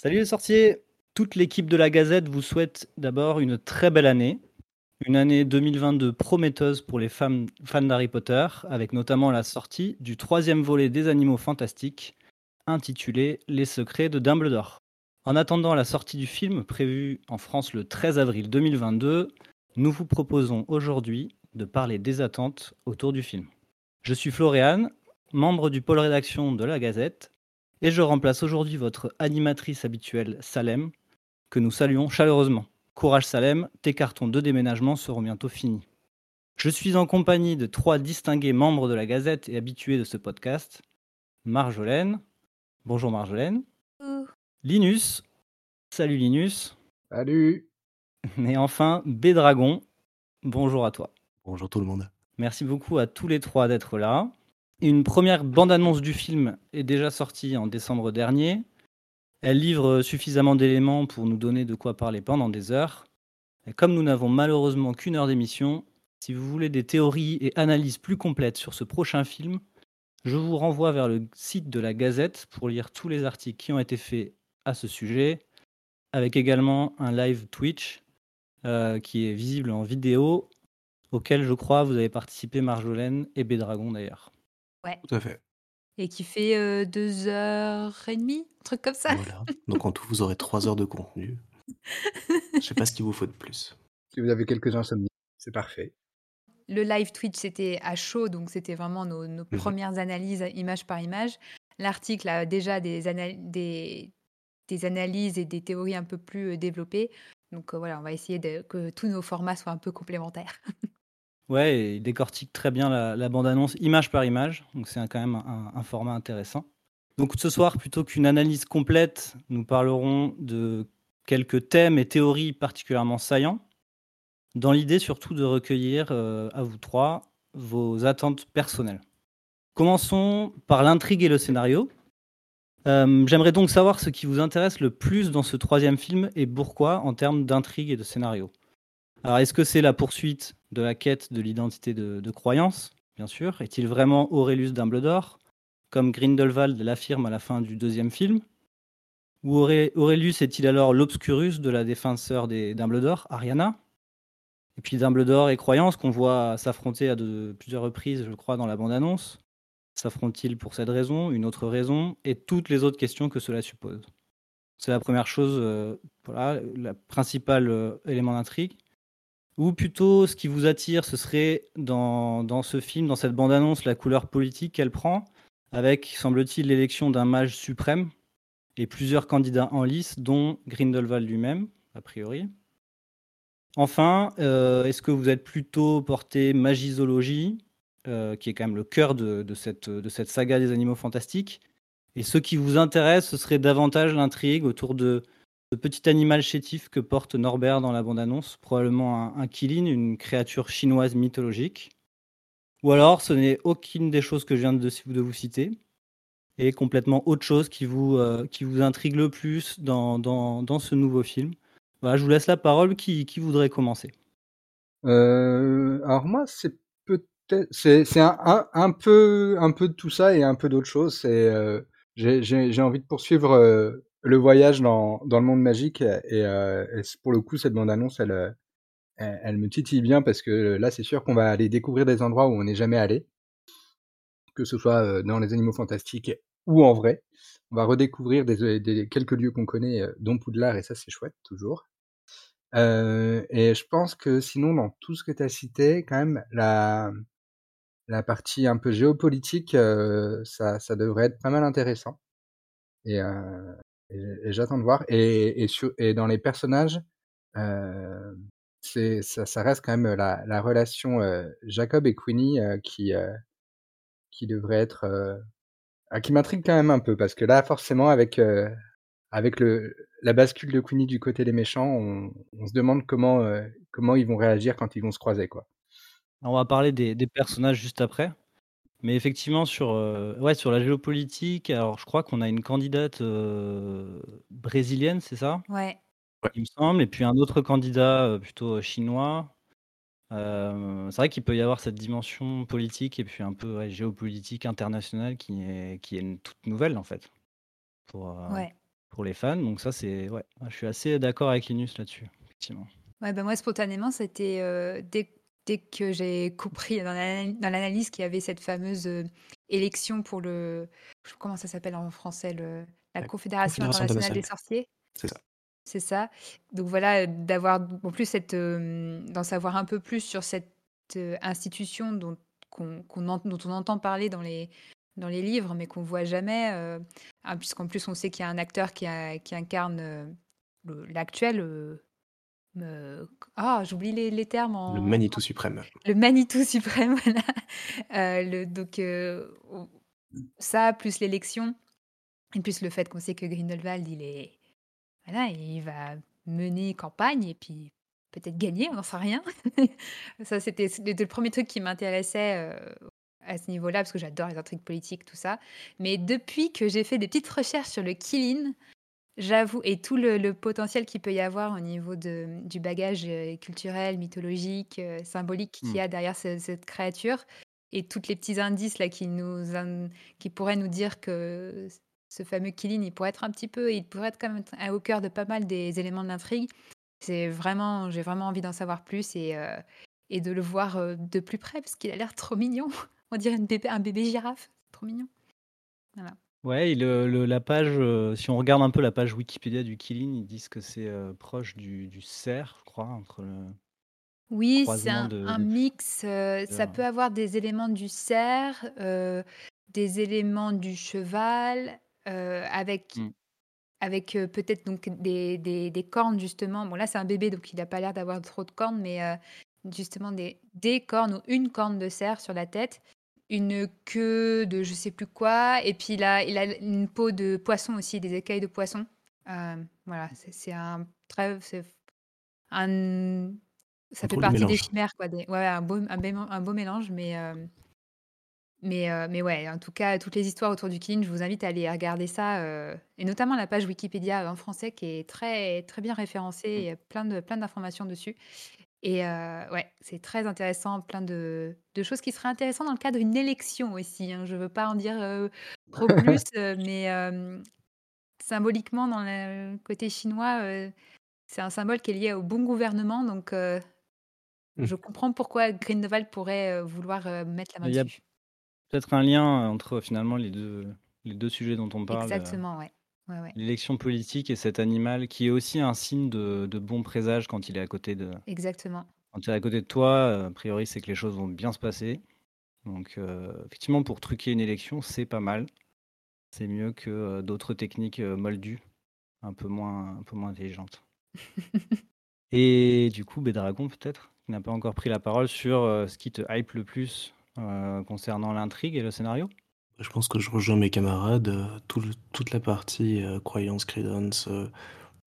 Salut les sorciers Toute l'équipe de la Gazette vous souhaite d'abord une très belle année. Une année 2022 prometteuse pour les fans, d'Harry Potter, avec notamment la sortie du troisième volet des Animaux Fantastiques, intitulé Les Secrets de Dumbledore. En attendant la sortie du film, prévue en France le 13 avril 2022, nous vous proposons aujourd'hui de parler des attentes autour du film. Je suis Floriane, membre du pôle rédaction de la Gazette, et je remplace aujourd'hui votre animatrice habituelle, Salem, que nous saluons chaleureusement. Courage Salem, tes cartons de déménagement seront bientôt finis. Je suis en compagnie de trois distingués membres de la Gazette et habitués de ce podcast. Marjolaine. Bonjour Marjolaine. Linus. Salut Linus. Salut. Et enfin, Bédragon. Bonjour à toi. Bonjour tout le monde. Merci beaucoup à tous les trois d'être là. Une première bande-annonce du film est déjà sortie en décembre dernier. Elle livre suffisamment d'éléments pour nous donner de quoi parler pendant des heures. Et comme nous n'avons malheureusement qu'une heure d'émission, si vous voulez des théories et analyses plus complètes sur ce prochain film, je vous renvoie vers le site de la Gazette pour lire tous les articles qui ont été faits à ce sujet, avec également un live Twitch euh, qui est visible en vidéo, auquel je crois vous avez participé Marjolaine et Bédragon d'ailleurs. Ouais. Tout à fait. Et qui fait euh, deux heures et demie, un truc comme ça. Voilà. Donc en tout, vous aurez trois heures de contenu. Je sais pas ce qu'il vous faut de plus. Si vous avez quelques insomnies, c'est parfait. Le live Twitch, c'était à chaud, donc c'était vraiment nos, nos Mhm. premières analyses image par image. L'article a déjà des, ana- des, des analyses et des théories un peu plus euh, développées. Donc euh, voilà, on va essayer de, que tous nos formats soient un peu complémentaires. Ouais, et il décortique très bien la, bande-annonce image par image, donc c'est quand même un, un format intéressant. Donc ce soir, plutôt qu'une analyse complète, nous parlerons de quelques thèmes et théories particulièrement saillants, dans l'idée surtout de recueillir euh, à vous trois vos attentes personnelles. Commençons par l'intrigue et le scénario. Euh, J'aimerais donc savoir ce qui vous intéresse le plus dans ce troisième film et pourquoi en termes d'intrigue et de scénario. Alors, est-ce que c'est la poursuite de la quête de l'identité de, croyance Bien sûr. Est-il vraiment Aurelius Dumbledore, comme Grindelwald l'affirme à la fin du deuxième film? Ou Auré- Aurelius est-il alors l'obscurus de la défenseur des Dumbledore, Ariana? Et puis Dumbledore et croyance qu'on voit s'affronter à plusieurs reprises, je crois, dans la bande-annonce. S'affrontent-ils pour cette raison, une autre raison, et toutes les autres questions que cela suppose? C'est la première chose, euh, voilà, le principal euh, élément d'intrigue. Ou plutôt, ce qui vous attire, ce serait dans, ce film, dans cette bande-annonce, la couleur politique qu'elle prend, avec, semble-t-il, l'élection d'un mage suprême et plusieurs candidats en lice, dont Grindelwald lui-même, a priori. Enfin, euh, est-ce que vous êtes plutôt porté magisologie, euh, qui est quand même le cœur de cette, de cette saga des animaux fantastiques? Et ce qui vous intéresse, ce serait davantage l'intrigue autour de ce petit animal chétif que porte Norbert dans la bande-annonce, probablement un, un Kilin, une créature chinoise mythologique. Ou alors, ce n'est aucune des choses que je viens de, vous citer, et complètement autre chose qui vous, euh, intrigue le plus dans, ce nouveau film. Voilà, je vous laisse la parole. Qui, voudrait commencer? Euh, alors moi, c'est peut-être, c'est un, peu, un peu de tout ça et un peu d'autre chose. Euh, j'ai envie de poursuivre le voyage dans dans le monde magique et, euh, pour le coup, cette bande-annonce, elle, euh, elle, elle me titille bien parce que là, c'est sûr qu'on va aller découvrir des endroits où on n'est jamais allé, que ce soit euh, dans les animaux fantastiques ou en vrai. On va redécouvrir des, des quelques lieux qu'on connaît, euh, dont Poudlard, et ça, c'est chouette toujours. Euh, et je pense que sinon, dans tout ce que tu as cité, quand même, la, la partie un peu géopolitique, euh, ça, ça devrait être pas mal intéressant. Et, euh, et, j'attends de voir. Et, et, sur, et dans les personnages, euh, ça, reste quand même la, la relation Jacob et Queenie qui, qui devrait être. ah, qui m'intrigue quand même un peu, parce que là, forcément, avec, avec le, la bascule de Queenie du côté des méchants, on, se demande comment, comment ils vont réagir quand ils vont se croiser. Quoi. On va parler des personnages juste après. Mais effectivement, sur, euh, ouais, sur la géopolitique, alors je crois qu'on a une candidate euh, brésilienne, c'est ça? Ouais. Il me semble. Et puis un autre candidat euh, plutôt chinois. Euh, c'est vrai qu'il peut y avoir cette dimension politique et puis un peu ouais, géopolitique internationale qui est, qui est une toute nouvelle en fait. Pour, euh, Ouais. pour les fans. Donc ça, c'est ouais, je suis assez d'accord avec Linus là-dessus, effectivement. Ouais, bah moi, spontanément, c'était euh, dès, dès que j'ai compris dans l'analyse qu'il y avait cette fameuse euh, élection pour le. Comment ça s'appelle en français le, La, Confédération, internationale des sorciers? C'est ça. C'est ça. Donc voilà, d'avoir en plus cette, euh, d'en savoir un peu plus sur cette institution dont, qu'on, dont on entend parler dans les, dans les livres, mais qu'on voit jamais, hein, puisqu'en plus on sait qu'il y a un acteur qui, qui incarne l'actuel ah, j'oublie les, les termes en. Le Manitou suprême. Le Manitou suprême, voilà. Euh, le, donc, euh, ça, plus l'élection, et plus le fait qu'on sait que Grindelwald, il est. Voilà, il va mener campagne et puis peut-être gagner, on n'en sait rien. ça, c'était le, premier truc qui m'intéressait euh, à ce niveau-là, parce que j'adore les intrigues politiques, tout ça. Mais depuis que j'ai fait des petites recherches sur le Killin, J'avoue, et tout le, potentiel qu'il peut y avoir au niveau de, du bagage euh, culturel, mythologique, euh, symbolique qu'il y hmm. a derrière cette créature, et tous les petits indices là qui nous qui pourraient nous dire que ce fameux Killin, il pourrait être un petit peu, il pourrait être quand même au cœur de pas mal des éléments de l'intrigue. C'est vraiment, j'ai vraiment envie d'en savoir plus et, euh, et de le voir de plus près parce qu'il a l'air trop mignon. On dirait une bébé, un bébé girafe, trop mignon. Voilà. Ouais, le, la page, euh, si on regarde un peu la page Wikipédia du Killing, ils disent que c'est euh, proche du, du cerf, je crois, entre le Oui, c'est un, mix. Euh, ça peut avoir des éléments du cerf, des éléments du cheval, avec, mmh. avec peut-être donc des, des, des cornes, justement. Bon, là, c'est un bébé, donc il n'a pas l'air d'avoir trop de cornes, mais justement des, des cornes ou une corne de cerf sur la tête une queue de je sais plus quoi, et puis il a, il a une peau de poisson aussi, des écailles de poisson. Euh, voilà, c'est un très. Un, ça fait partie des chimères, quoi. Des, ouais, un beau, un, beau, mélange, mais. Euh, mais, euh, mais ouais, en tout cas, toutes les histoires autour du Kin, je vous invite à aller regarder ça, et notamment la page Wikipédia en français qui est très, très bien référencée, il y a plein de plein d'informations dessus. Et ouais, c'est très intéressant, plein de de choses qui seraient intéressantes dans le cadre d'une élection aussi, hein. Je veux pas en dire, trop plus, mais symboliquement dans le côté chinois, c'est un symbole qui est lié au bon gouvernement donc mmh. je comprends pourquoi Grindelwald pourrait, vouloir, mettre la main Il y a peut-être un lien entre finalement les deux les deux sujets dont on parle, Exactement, ouais. L'élection politique et cet animal qui est aussi un signe de, bon présage quand il est à côté de, Exactement. quand il est à côté de toi, a priori, c'est que les choses vont bien se passer. Donc, euh, effectivement, pour truquer une élection, c'est pas mal. C'est mieux que euh, d'autres techniques euh, moldues, un peu moins, un peu moins intelligentes. Et du coup, Bédragon, peut-être, qui n'a pas encore pris la parole sur ce qui te hype le plus concernant l'intrigue et le scénario? Je pense que je rejoins mes camarades. Euh, toute la partie euh, croyance, credence, euh,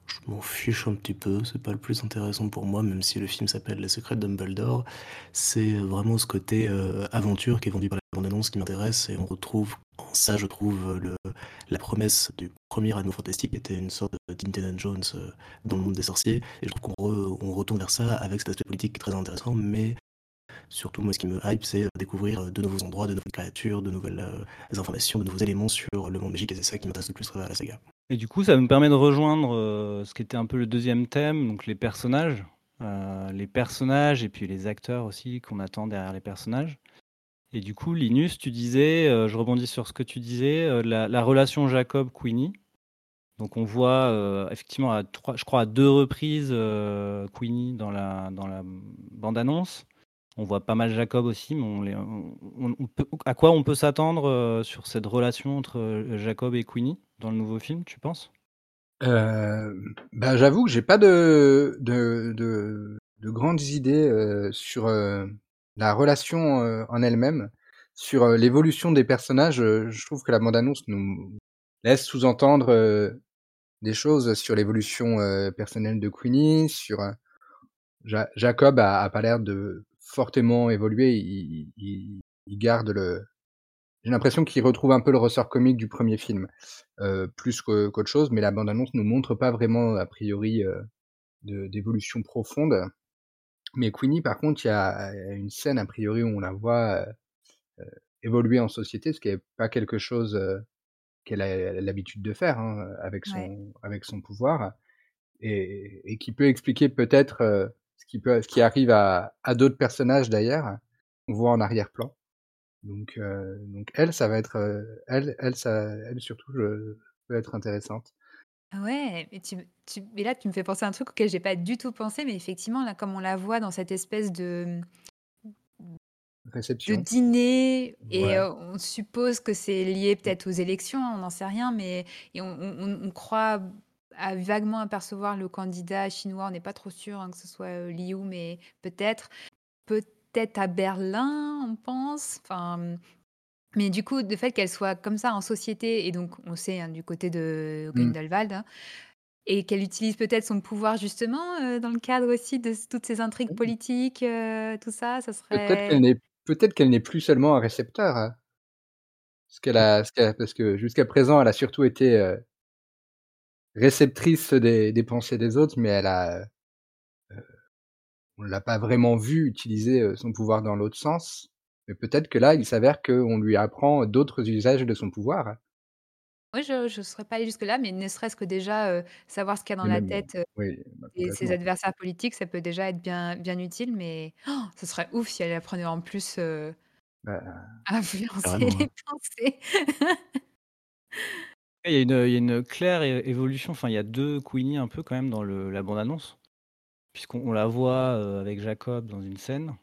je m'en fiche un petit peu. C'est pas le plus intéressant pour moi, même si le film s'appelle Les Secrets de Dumbledore. C'est vraiment ce côté aventure qui est vendu par la bande-annonce qui m'intéresse. Et on retrouve en ça, je trouve, la promesse du premier Anneau Fantastique qui était une sorte d'Indiana Jones dans le monde des sorciers. Et je trouve qu'on retourne vers ça avec cet aspect politique qui est très intéressant, mais Surtout, moi, ce qui me hype, c'est découvrir de nouveaux endroits, de nouvelles créatures, de nouvelles euh, informations, de nouveaux éléments sur le monde magique, et c'est ça qui m'intéresse le plus à la saga. Et du coup, ça me permet de rejoindre euh, ce qui était un peu le deuxième thème, donc les personnages. Euh, les personnages et puis les acteurs aussi qu'on attend derrière les personnages. Et du coup, Linus, tu disais, je rebondis sur ce que tu disais, la, relation Jacob-Queenie. Donc on voit effectivement, à trois, je crois à deux reprises Queenie dans la, dans la bande-annonce. On voit pas mal Jacob aussi, mais à quoi on peut s'attendre euh, sur cette relation entre euh, Jacob et Queenie dans le nouveau film, tu penses? Euh, bah, J'avoue que j'ai pas de, de, grandes idées sur la relation en elle-même, sur l'évolution des personnages. je trouve que la bande-annonce nous laisse sous-entendre des choses sur l'évolution personnelle de Queenie, sur Jacob a, a pas l'air de fortement évolué. Il, garde le. J'ai l'impression qu'il retrouve un peu le ressort comique du premier film, euh, plus qu'autre chose, mais la bande-annonce nous montre pas vraiment, a priori, euh, d'évolution profonde. Mais Queenie, par contre, il y a, une scène, a priori, où on la voit euh, évoluer en société, ce qui est pas quelque chose qu'elle a l'habitude de faire, hein, avec Ouais. son avec son pouvoir et et qui peut expliquer peut-être, ce qui peut ce qui arrive à à d'autres personnages d'ailleurs, on voit en arrière-plan. Donc heu, donc elle, ça va être, heu, elle elle ça elle surtout, je peut être intéressante. Ah ouais, mais tu tu mais là, tu me fais penser à un truc auquel j'ai pas du tout pensé, mais effectivement, là, comme on la voit dans cette espèce de de Réception. dîner et Ouais. heu, on suppose que c'est lié peut-être aux élections, on n'en sait rien, mais et on on on croit à vaguement apercevoir le candidat chinois, on n'est pas trop sûr, hein, que ce soit, heu, Liu, mais peut-être. Peut-être à Berlin, on pense, enfin, mmh, mais du coup, le fait qu'elle soit comme ça en société et donc on sait, hein, du côté de Mmh. Grindelwald, hein, et qu'elle utilise peut-être son pouvoir justement, heu, dans le cadre aussi de toutes ces intrigues Mmh. politiques, heu, tout ça, ça Peut-être qu'elle serait n'est peut-être qu'elle n'est plus seulement un récepteur, hein. Ce qu'elle a parce que jusqu'à présent, elle a surtout été, réceptrice des des pensées des autres, mais elle a, heu, on l'a pas vraiment vue utiliser, heu, son pouvoir dans l'autre sens. Mais peut-être que là, il s'avère qu'on lui apprend d'autres usages de son pouvoir. Oui, je je serais pas allée jusque-là, mais ne serait-ce que déjà, heu, savoir ce qu'il y a dans la même, tête, heu, oui, bah, et ses adversaires politiques, ça peut déjà être bien bien utile, mais ce serait ouf si elle apprenait en plus, Bah à influencer ouais. les pensées. il y a une, heu, il y a une claire é évolution, enfin, il y a 2 Queenie un peu quand même dans le la bande annonce, puisqu'on on la voit, heu, avec Jacob dans une scène.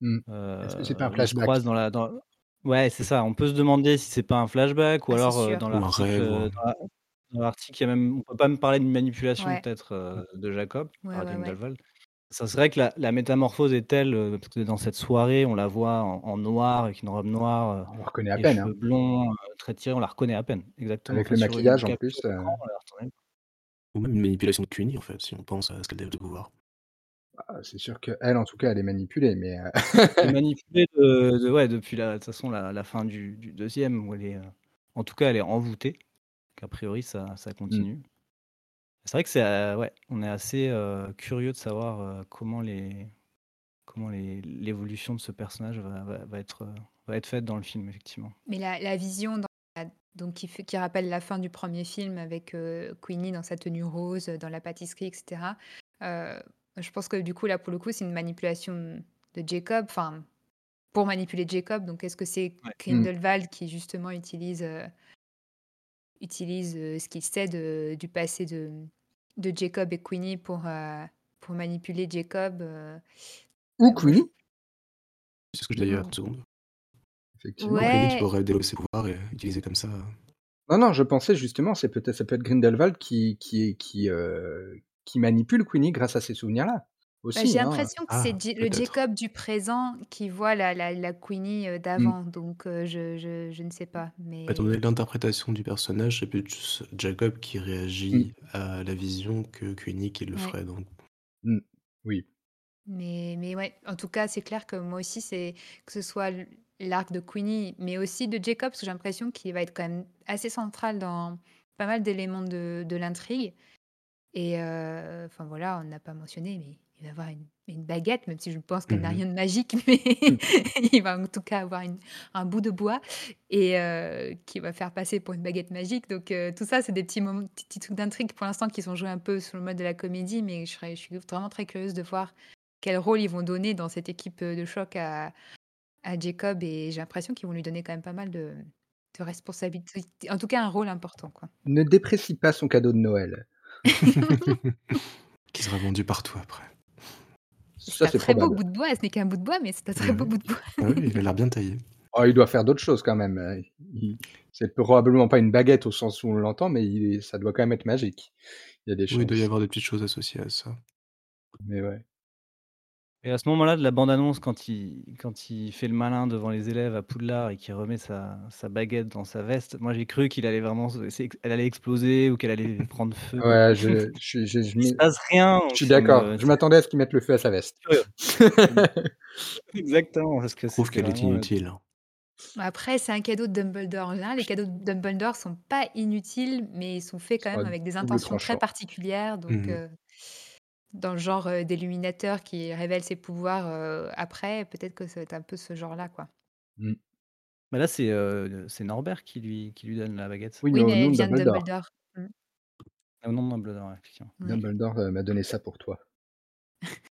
Mmh. Est-ce que c'est pas un se flashback? dans la dans ouais, c'est ça, on peut se demander si c'est pas un flashback ou Ah, c'est alors, sûr. dans Ou un l'article, rêve dans la dans l'article, il y a même on peut pas me parler d'une manipulation Ouais. peut-être, de Jacob Ouais, par ouais. Ça serait que la la métamorphose est telle, heu, parce que dans cette soirée, on la voit en en noir avec une robe noire, heu, On la reconnaît à les peine, hein. cheveux blonds, heu, très tirés, on la reconnaît à peine, exactement. Avec Enfin le sur maquillage en plus, ou même une manipulation de Queenie, en fait, si on pense à ce qu'elle a de pouvoir. Ah, c'est sûr qu'elle, en tout cas, elle est manipulée, mais Elle est manipulée de de ouais, depuis la de toute façon la la fin du du 2e où elle est, en tout cas elle est envoûtée, qu'a priori ça ça Mmh. continue. C'est vrai que c'est, heu, ouais, on est assez, heu, curieux de savoir, heu, comment les comment les l'évolution de ce personnage va va va être, va être faite dans le film, effectivement. Mais la la vision dans la donc qui fait qui rappelle la fin du 1er film avec, Queenie dans sa tenue rose, dans la pâtisserie et cetera. Heu, je pense que du coup, là, pour le coup, c'est une manipulation de Jacob, enfin, pour manipuler Jacob, donc est-ce que c'est Ouais. Mmh. Grindelwald qui justement utilise, utilise, heu, ce qu'il sait de du passé de de Jacob et Queenie pour, heu, pour manipuler Jacob, heu, Ou Queenie? C'est ce que je. 30 secondes. Ou Effectivement. Queenie qui Ouais. pourrait dévoiler ses pouvoirs et utiliser comme ça, Non, non, je pensais justement, c'est peut-être ça peut être Grindelwald qui qui qui, qui manipule Queenie grâce à ces souvenirs-là, Bah, j'ai hein. l'impression que c'est ah, J le peut-être. Jacob du présent qui voit la la la Queenie, heu, Mmh. d'avant, donc heu, je je je ne sais pas, Étant mais donné l'interprétation du personnage, c'est plus Jacob qui Mmh. réagit à la vision que Queenie qui le Ouais. ferait, donc Mmh. Oui. Mais mais ouais, en tout cas, c'est clair que moi aussi, c'est que ce soit l l'arc de Queenie, mais aussi de Jacob, parce que j'ai l'impression qu'il va être quand même assez central dans pas mal d'éléments de de l'intrigue et heu, enfin voilà, on n'a pas mentionné, mais il va avoir une une baguette, même si je pense qu'elle Mmh n'a mh. rien de magique, mais il va en tout cas avoir une un bout de bois et heu, qu'il va faire passer pour une baguette magique, donc heu, tout ça, c'est des petits moments petits petits trucs d'intrigue pour l'instant qui sont joués un peu sur le mode de la comédie, mais je serais je suis vraiment très curieuse de voir quel rôle ils vont donner dans cette équipe, heu, de choc à à Jacob et j'ai l'impression qu'ils vont lui donner quand même pas mal de de responsabilités, en tout cas un rôle important, quoi. Ne déprécie pas son cadeau de Noël. Qui sera vendu partout après. C'est un très beau bout de bois, ce n'est qu'un bout de bois, mais c'est un très Bah beau bout de bois. Ah oui, il a l'air bien taillé. Oh, il doit faire d'autres choses quand même, il c'est probablement pas une baguette au sens où on l'entend, mais il ça doit quand même être magique. Il y a des Oui, il doit y avoir des petites choses associées à ça. Mais ouais. Et à ce moment-là de la bande annonce, quand il quand il fait le malin devant les élèves à Poudlard et qu'il remet sa sa baguette dans sa veste, moi j'ai cru qu'il allait vraiment se c'est elle allait exploser ou qu'elle allait prendre feu. Ouais, je je suis je je Il se me passe rien, je suis d'accord. me Je m'attendais à ce qu'il mette le feu à sa veste. Exactement, parce que Prouve c'était qu'elle est vraiment, heu inutile. Après, c'est un cadeau de Dumbledore. En général, les cadeaux de Dumbledore sont pas inutiles, mais ils sont faits quand même avec des double intentions très tranchant. particulières, Mmh donc mh. heu, dans le genre, heu, d'Illuminateur qui révèle ses pouvoirs, heu, après, peut-être que ça va être un peu ce genre-là, quoi. Mmh. Bah, là, c'est, heu, c'est Norbert qui lui qui lui donne la baguette. Oui, Oui, au mais nom elle de vient de Dumbledore. Dumbledore. Au nom de Dumbledore, ouais, effectivement. Ouais. Dumbledore, heu, m'a donné ça pour toi.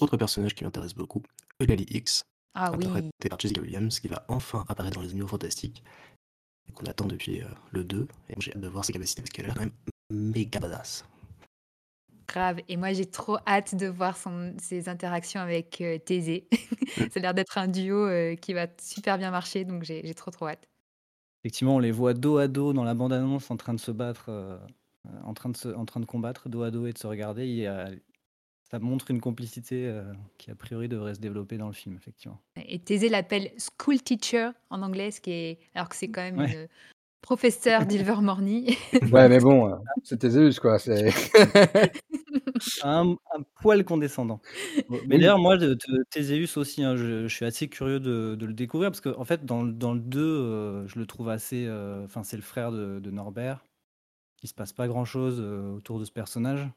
Autre personnage qui m'intéresse beaucoup, Eulalie X, Ah oui! interprétée par Jessica Williams, qui va enfin apparaître dans Les Animaux Fantastiques, et qu'on attend depuis, le 2 et j'ai hâte de voir ses capacités parce qu'elle a l'air quand même méga badass. Grave et moi j'ai trop hâte de voir son ses interactions avec, heu, Thésée. Ça a l'air d'être un duo, heu, qui va super bien marcher donc j'ai j'ai trop, trop hâte. Effectivement, on les voit dos à dos dans la bande annonce en train de se battre, heu, en train de se en train de combattre dos à dos et de se regarder. Il y a ça montre une complicité, qui a priori devrait se développer dans le film, effectivement. Et Thésée l'appelle school teacher en anglais, ce qui est alors que c'est quand même Ouais. une, heu, professeure d'Ilvermorny. Ouais, mais bon, heu, c'est Théséus, quoi, c'est Un un poil condescendant. Mais oui. d'ailleurs, moi, de de Théséus aussi, hein, je je suis assez curieux de de le découvrir parce qu'en fait, dans le dans le 2, heu, je le trouve assez, heu, enfin, c'est le frère de de Norbert. Il se passe pas grand-chose, heu, autour de ce personnage,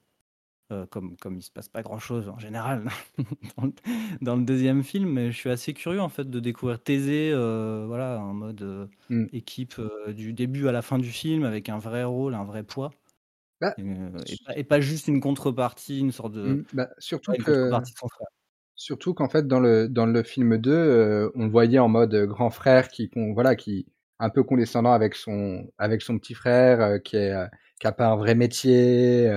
heu, comme comme il se passe pas grand-chose en général dans le dans le 2e film, mais je suis assez curieux, en fait, de découvrir Thésée, heu, voilà, en mode, heu, Mmh. équipe, du début à la fin du film avec un vrai rôle, un vrai poids. Bah, Et pas et pas juste une contrepartie, une sorte de Mmh, bah, surtout que contrepartie de son frère. surtout qu'en fait, dans le dans le film 2, heu, on le voyait en mode, grand frère qui con voilà, qui un peu condescendant avec son avec son petit frère, qui heu, qui a pas un vrai métier,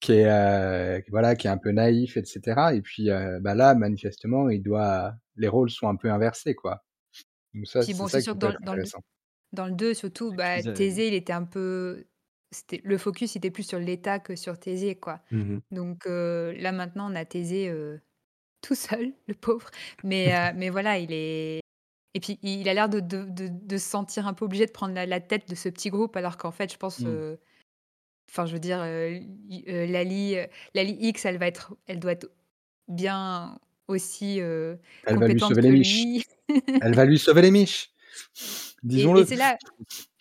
qui est, heu, voilà, qui est un peu naïf et cetera et puis, heu, bah, là, manifestement, il doit les rôles sont un peu inversés, quoi. Donc ça, Puis c'est bon, c'est ça sûr qui que peut dans le dans le 2 surtout, bah, Thésée, il était un peu c'était le focus était plus sur l'État que sur Thésée, quoi. Mmh mh. Donc heu, là, maintenant, on a Thésée, tout seul, le pauvre. Mais mais voilà, il est et puis il a l'air de de de de se sentir un peu obligé de prendre la la tête de ce petit groupe alors qu'en fait, je pense, Mmh. Enfin, je veux dire, heu, i heu, Lali, heu, Lali X, elle va être elle doit être bien aussi, Elle va lui sauver les que miches. lui. Elle va lui sauver les miches! Et et Disons-le. c'est là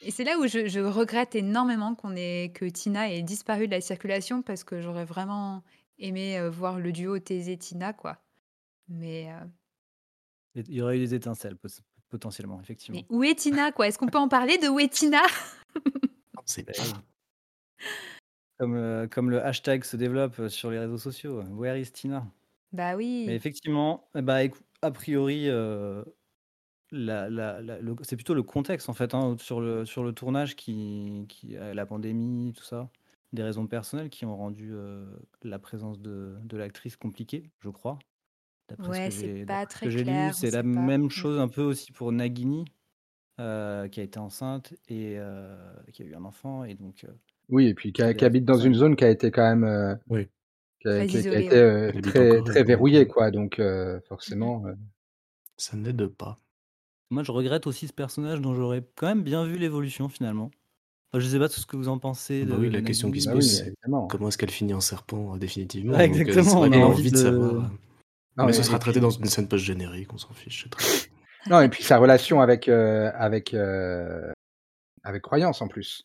et c'est là où je je regrette énormément qu'on ait que Tina ait disparu de la circulation parce que j'aurais vraiment aimé, voir le duo Thésée-Tina, quoi. Mais Et il y aurait eu des étincelles potentiellement, Mais effectivement. où est Tina, quoi? Est-ce qu'on peut en parler de où est Tina? On sait Beh, pas. oui. Comme, heu, comme le hashtag se développe, heu, sur les réseaux sociaux, «Where is Tina?» Bah Mais oui. effectivement, et bah, écou a priori, heu, la la la le c'est plutôt le contexte, en fait, hein, sur le sur le tournage qui la pandémie, tout ça, des raisons personnelles qui ont rendu, la présence de de l'actrice compliquée, je crois. D'après ce Ouais, que c'est j'ai pas d'après ce que très j'ai lu, clair, on c'est la pas. même Mmh. chose un peu aussi pour Nagini, qui a été enceinte et qui a eu un enfant et donc Oui et puis qui habite dans une zone qui a été quand même, heu, Oui. qui a Très qui a ouais. donc verrouillée, quoi, donc mh. forcément, heu Ça n'aide pas. Moi, je regrette aussi ce personnage dont j'aurais quand même bien vu l'évolution, finalement. Enfin, je sais pas tout ce que vous en pensez Bah oui, de la question qui se bah pose, c'est comment est-ce qu'elle finit en serpent, heu, définitivement? Donc exactement, vrai on a envie de savoir, Non mais et ce sera traité puis dans une scène post générique, on s'en fiche, non et puis sa relation avec, avec, avec Croyance, en plus,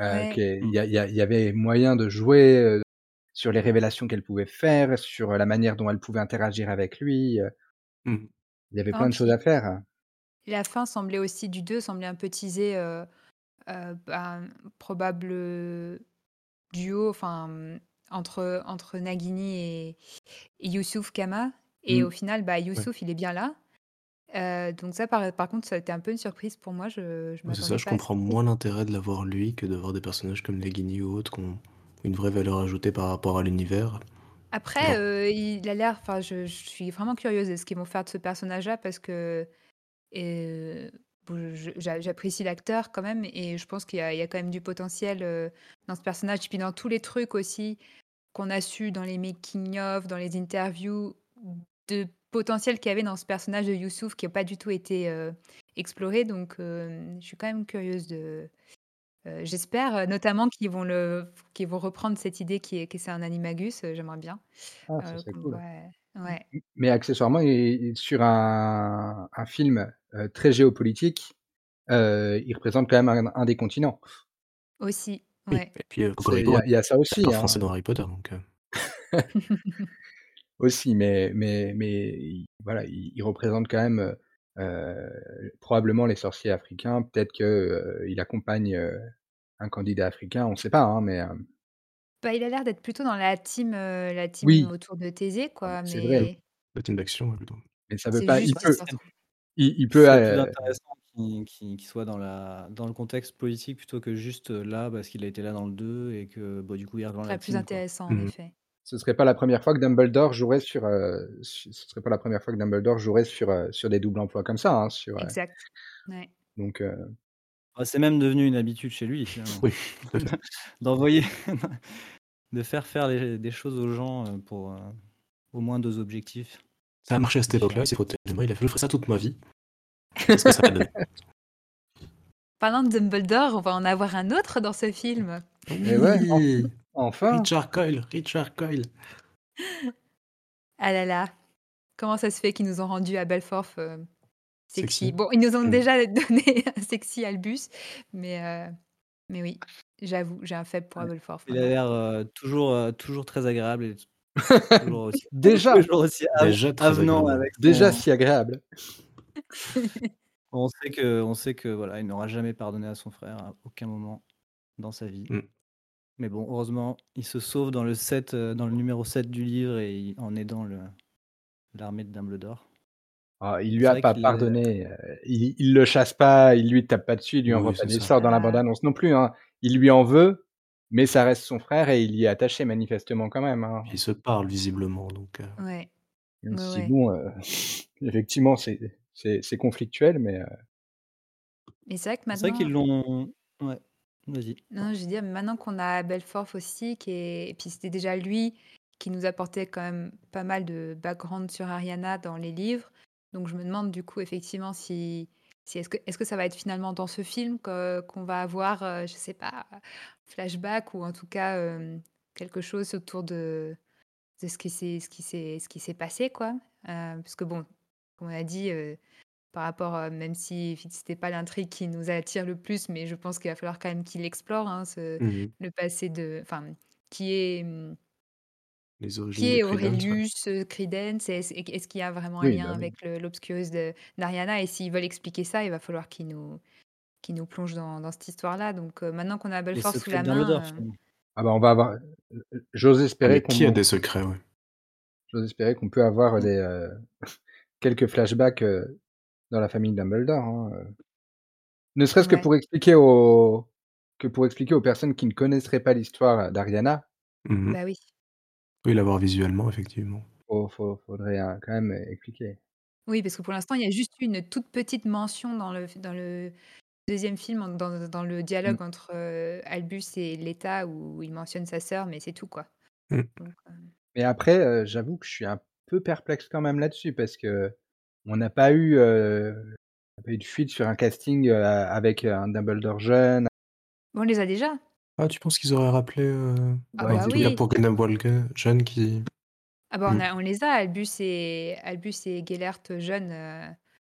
Ouais. il Mmh. y il y avait moyen de jouer, sur les révélations qu'elle pouvait faire, sur, la manière dont elle pouvait interagir avec lui, Mmh mh. il y avait plein de choses à faire. la fin semblait aussi du 2 semblait un peu teaser, heu, ben, probable, duo, enfin, mmh, entre entre Nagini et et Youssouf Kama et au final, bah, Ouais. Youssouf, il est bien là. Heu, donc ça, par par contre, ça a été un peu une surprise pour moi, je je c'est ça, m'attendais je pas à comprends ça. moins l'intérêt de l'avoir lui que d'avoir des personnages comme Nagini ou autres qui ont une vraie valeur ajoutée par rapport à l'univers. Après, heu, il a l'air enfin, je je suis vraiment curieuse de ce qu'ils vont faire de ce personnage-là parce que, heu, bon, je j'a j'apprécie l'acteur quand même et je pense qu'il y a il y a quand même du potentiel, heu, dans ce personnage et puis dans tous les trucs aussi qu'on a su dans les making of, dans les interviews, de potentiel qu'il y avait dans ce personnage de Youssouf qui a pas du tout été, heu, exploré donc hem, je suis quand même curieuse de heu, j'espère, notamment qu'ils vont le qu'ils vont reprendre cette idée qui est que c'est un animagus, j'aimerais bien, Ah, ça serait cool. ouais. Mais accessoirement, sur un un film, très géopolitique, il représente quand même un un des continents. Aussi, Oui et puis, C'est il y a il y a ça aussi, acteur hein. français dans Harry Potter donc Aussi, mais mais mais il voilà, il il représente quand même, euh, probablement les sorciers africains. Peut-être que euh, il accompagne euh, un candidat africain, on ne sait pas, hein, mais euh, Bah, il a l'air d'être plutôt dans la team, la team oui, autour de Thésée, quoi, c'est vrai, mais La team d'action, plutôt. mais ça veut c'est pas. juste Il qu'il peut, il, peut. plus euh, intéressant qu'il qu'il- qu'il soit dans, la, dans le contexte politique plutôt que juste là parce qu'il a été là dans le 2 et que bah, du coup il rejoint la plus team. Quoi. intéressant, en Mhm. effet. Ce serait pas la première fois que Dumbledore jouerait sur. euh, ce serait pas la première fois que Dumbledore jouerait sur euh, sur des doubles emplois comme ça. hein, sur, euh, Exact. Ouais. donc euh, Ah, C'est même devenu une habitude chez lui finalement. Oui. D'envoyer, de faire faire les- des choses aux gens pour euh, au moins deux objectifs. Ça a marché à cette époque-là, il s'est mains, il a fait je ferai ça toute ma vie. Qu'est-ce que ça Parlant de Dumbledore, on va en avoir un autre dans ce film. Et ouais, Oui enfin. Richard Coyle, Richard Coyle. Ah là là, comment ça se fait qu'ils nous ont rendu à Belfort euh, sexy. Sexy. Bon, ils nous ont Mm. déjà donné un sexy Albus, mais, euh, mais oui, j'avoue, j'ai un faible pour Ouais. Belfort. Il a l'air euh, toujours, euh, toujours très agréable et toujours aussi, Déjà, toujours aussi av- Déjà très avenant agréable. avec son- déjà si agréable. On sait que, on sait que voilà, il n'aura jamais pardonné à son frère à aucun moment dans sa vie. Mm. Mais bon, heureusement, il se sauve dans le 7, euh, dans le numéro 7 du livre et il- en aidant le l'armée de Dumbledore. Ah, il lui a pas pardonné. euh, Il, il le chasse pas, il lui tape pas dessus, il lui envoie oui, pas des sorts dans la bande-annonce non plus. Hein. Il lui en veut, mais ça reste son frère et il y est attaché manifestement quand même. Hein. Ils se parlent visiblement, donc euh, Ouais. Même Ouais, si ouais. bon, euh, effectivement, c'est conflictuel, mais euh, Mais c'est vrai que C'est vrai maintenant, qu'ils l'ont. Ouais, non, je veux dire, maintenant qu'on a Belfort aussi, qui est... et puis c'était déjà lui qui nous apportait quand même pas mal de background sur Ariana dans les livres. Donc je me demande du coup effectivement si, si est-ce que est-ce que ça va être finalement dans ce film qu'on va avoir, euh, je sais pas, flashback ou en tout cas euh, quelque chose autour de, de ce qui s'est passé quoi. Euh, parce que bon, comme on a dit. Par rapport, euh, même si c'était pas l'intrigue qui nous attire le plus, mais je pense qu'il va falloir quand même qu'il explore hein, ce- mhm. le passé de, enfin, qui est hum, les origines qui de est Credence, ouais. Aurelius, euh, Credence, et est-ce est-ce qu'il y a vraiment un Oui, lien bah oui. avec le- l'Obscurus de d'Ariana? Et s'ils veulent expliquer ça, il va falloir qu'ils nous qu'ils nous plongent dans, dans cette histoire-là. Donc euh, maintenant qu'on a Les Belfort sous secrets la de main, euh, finalement. ah bah on va avoir. J'ose Ah, espérer mais qu'on qui a des secrets, ouais. j'ose espérer qu'on peut avoir Mm. des euh, quelques flashbacks euh, dans la famille Dumbledore. hein, euh. Ne serait-ce que pour expliquer aux que pour expliquer aux personnes qui ne connaisseraient pas l'histoire d'Ariana, Mhm. bah oui. Oui, l'avoir visuellement, effectivement. faut, faut- faudrait euh, quand même expliquer. Oui, parce que pour l'instant, il y a juste une toute petite mention dans le, dans le deuxième film, dans, dans le dialogue Mm. entre euh, Albus et Leta, où il mentionne sa sœur, mais c'est tout, quoi. Mm. Donc, euh, Mais après, euh, j'avoue que je suis un peu perplexe quand même là-dessus parce que on n'a pas eu, euh, pas eu de fuite sur un casting euh, avec un Dumbledore jeune. on les a déjà. Ah, tu penses qu'ils auraient rappelé euh, Ah bah oui. pour Grindelwald jeune qui... Ah bah on, Mm. a, on les a, Albus et, Albus et Gellert jeunes. euh,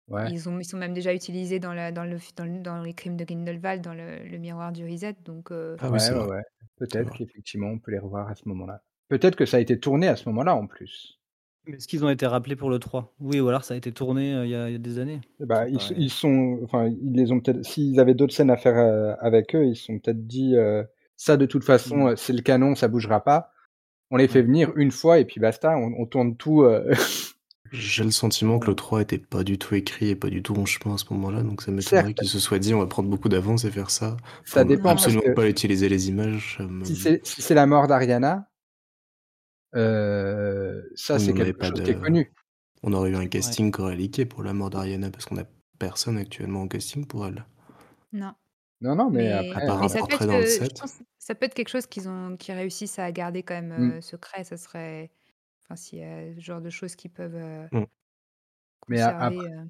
Ouais. ils, ont, ils sont même déjà utilisés dans, la, dans, le, dans, le- dans les crimes de Grindelwald, dans le, le miroir du Reset. Donc, euh, Ah Ouais, ouais, Peut-être qu'effectivement on peut les revoir à ce moment-là. Peut-être que ça a été tourné à ce moment-là en plus. Mais Est-ce qu'ils ont été rappelés pour le 3 Oui, ou alors ça a été tourné euh, il y, a, il y a des années. Eh bah, Ça ils, sont, enfin, ils les ont peut-être. S'ils avaient d'autres scènes à faire euh, avec eux, ils se sont peut-être dit euh, ça de toute façon, Mm. c'est le canon, ça bougera pas. On les fait venir une fois et puis basta, on, on tourne tout. euh, J'ai le sentiment que le 3 était pas du tout écrit et pas du tout en chemin à ce moment-là, donc ça m'étonnerait qu'ils se soient dit on va prendre beaucoup d'avance et faire ça. Ça dépend parce absolument que pas utiliser les images. ça me- si c'est si c'est la mort d'Ariana, euh, ça Oui, c'est quelque pas chose de- qui est connu. On aurait eu un casting qui aurait leaké pour la mort d'Ariana parce qu'on a personne actuellement en casting pour elle. non. Non, non, mais, Mais, après, mais ça, peut être, dans le je set. pense que ça peut être quelque chose qu'ils ont, qui réussissent à garder quand même Mm. euh, secret. Ça serait, enfin, s'il y a ce genre de choses qui peuvent euh, Mm. Mais après, euh,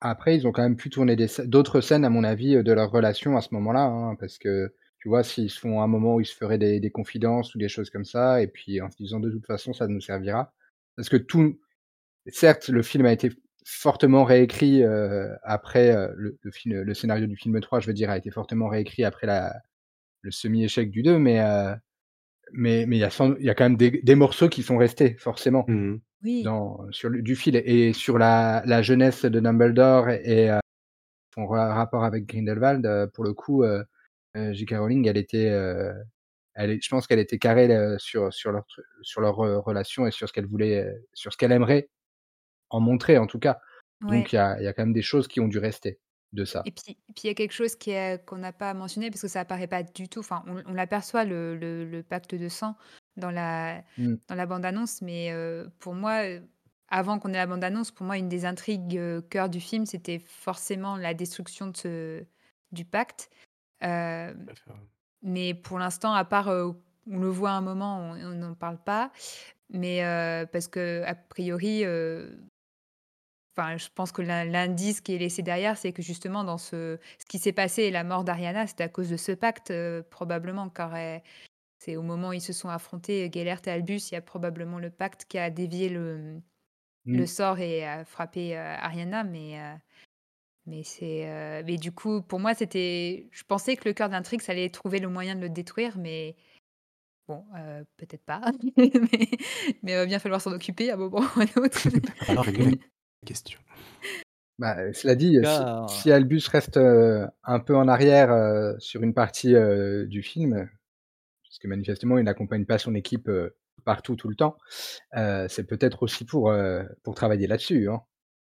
après, ils ont quand même pu tourner d'autres scènes, à mon avis, de leur relation à ce moment-là, hein, parce que tu vois, s'ils se font un moment où ils se feraient des, des confidences ou des choses comme ça, et puis en se disant de toute façon, ça nous servira, parce que tout, certes, le film a été fortement réécrit euh, après euh, le, le film, le scénario du film 3, je veux dire, a été fortement réécrit après la, le semi-échec du 2, mais euh, mais mais il y a il y a quand même des des morceaux qui sont restés forcément. Mmh Oui. Dans sur le du fil et sur la la jeunesse de Dumbledore et heu, son rapport avec Grindelwald, pour le coup, J.K. Rowling, elle était, elle est je pense qu'elle était carrée, heu, sur sur leur sur leur, relation et sur ce qu'elle voulait, sur ce qu'elle aimerait en montrer en tout cas. Ouais. Donc il y a y a quand même des choses qui ont dû rester de ça. et puis il y a quelque chose qui qu'on n'a pas mentionné parce que ça apparaît pas du tout, enfin on on l'aperçoit le le le pacte de sang dans la Mmh. dans la bande annonce, mais pour moi, avant qu'on ait la bande annonce, pour moi une des intrigues, cœur du film, c'était forcément la destruction de ce du pacte. À ouais. mais pour l'instant, à part, heu, on le voit un moment, on n'en parle pas, mais heu, parce qu'a priori, heu Enfin, je pense que l'in l'indice qui est laissé derrière, c'est que justement dans ce ce qui s'est passé et la mort d'Ariana, c'était à cause de ce pacte, probablement car, heu, c'est au moment où ils se sont affrontés, Gellert et Albus, il y a probablement le pacte qui a dévié le, mmh, le Mmh. sort et a frappé, Ariana, mais mais c'est, heu, mais du coup, pour moi, c'était je pensais que le cœur de l'intrigue, ça allait trouver le moyen de le détruire, mais bon, heu, peut-être pas. Mais mais il va bien falloir s'en occuper à un moment ou à un autre. Falloir régler la question. Bah, cela dit, si Albus reste, un peu en arrière, sur une partie, du film, puisque manifestement il n'accompagne pas son équipe, partout, tout le temps, c'est peut-être aussi pour, pour travailler là-dessus, hein.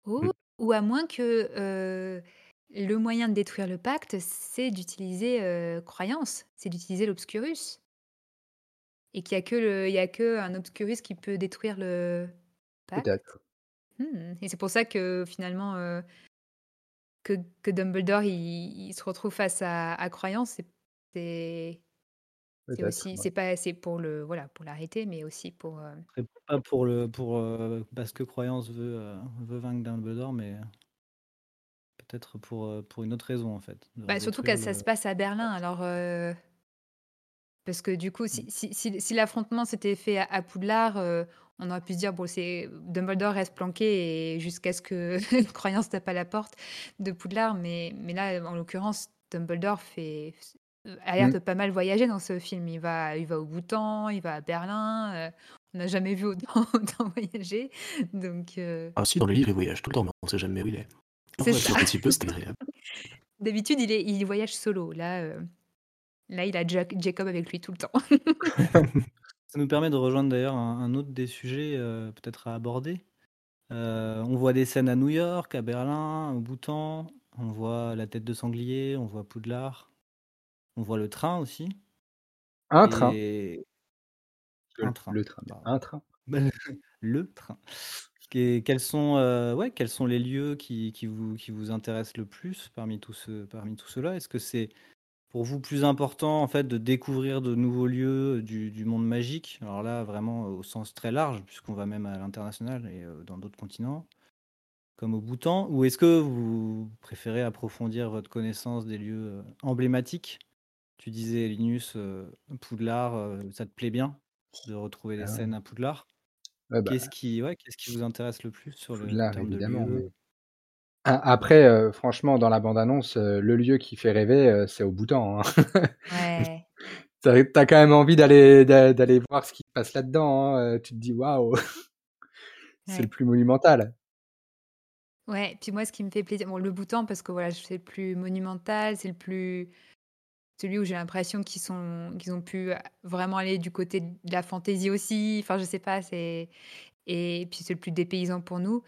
Oh! Ou à moins que, heu, le moyen de détruire le pacte, c'est d'utiliser, heu, croyance, c'est d'utiliser l'obscurus. Et qu'il y a que le il y a qu'un obscurus qui peut détruire le pacte? Peut-être, Mmh et c'est pour ça que finalement, heu, que que Dumbledore il il se retrouve face à à croyance, c'est c'est peut-être, aussi ouais. c'est pas c'est pour le voilà, pour l'arrêter, mais aussi pour, c'est pas pour le pour, heu, parce que Croyance veut, heu, veut vaincre Dumbledore, mais peut-être pour, pour une autre raison, en fait, de bah, surtout que ça se passe à Berlin alors, Parce que du coup, si mmh, si si si l'affrontement s'était fait à à Poudlard, on aurait pu se dire: «Bon, c'est Dumbledore reste planqué et jusqu'à ce que Croyance tape à la porte de Poudlard», mais mais là, en l'occurrence, Dumbledore fait f a l'air Mmh. de pas mal voyager dans ce film. Il va il va au Bhoutan, il va à Berlin, heu, on n'a jamais vu autant autant voyager donc heu, Ah si, dans les livres, il voyage tout le temps, mais on sait jamais où il est. C'est ça. un petit peu, c'est agréable. D'habitude, il est il voyage solo. Là, heu, là, il a Jac Jacob avec lui tout le temps. ça nous permet de rejoindre d'ailleurs un un autre des sujets, heu, peut-être à aborder. Heu, on voit des scènes à New York, à Berlin, au Bhoutan, on voit la tête de sanglier, on voit Poudlard, on voit le train aussi Un train, un le train, le train, mais pardon. un train. Le train. Et quels sont, heu, ouais, quels sont les lieux qui qui vous qui vous intéressent le plus parmi tous ceux parmi tout cela? Est-ce que c'est pour vous plus important, en fait, de découvrir de nouveaux lieux du du monde magique? Alors là, vraiment au sens très large, puisqu'on va même à l'international et dans d'autres continents, comme au Bhoutan. Ou est-ce que vous préférez approfondir votre connaissance des lieux, emblématiques? Tu disais Linus, heu, Poudlard, heu, ça te plaît bien de retrouver des Ah scènes à Poudlard? Ouais, bah, Qu'est-ce qui ouais, qu'est-ce qui vous intéresse le plus sur le Poudlard de évidemment, mais a après, heu, franchement dans la bande annonce, heu, le lieu qui fait rêver, c'est au Bhoutan, hein. Ouais, Tu as tu as quand même envie d'aller d'a d'aller voir ce qui se passe là-dedans, hein, tu te dis: «Waouh, c'est le plus monumental». Ouais, puis moi, ce qui me fait plaisir bon, le Bhoutan parce que voilà, c'est le plus monumental, c'est le plus celui où j'ai l'impression qu'ils sont qu'ils ont pu, heu, vraiment aller du côté de la fantaisie aussi, enfin, je sais pas, c'est et puis c'est le plus dépaysant pour nous,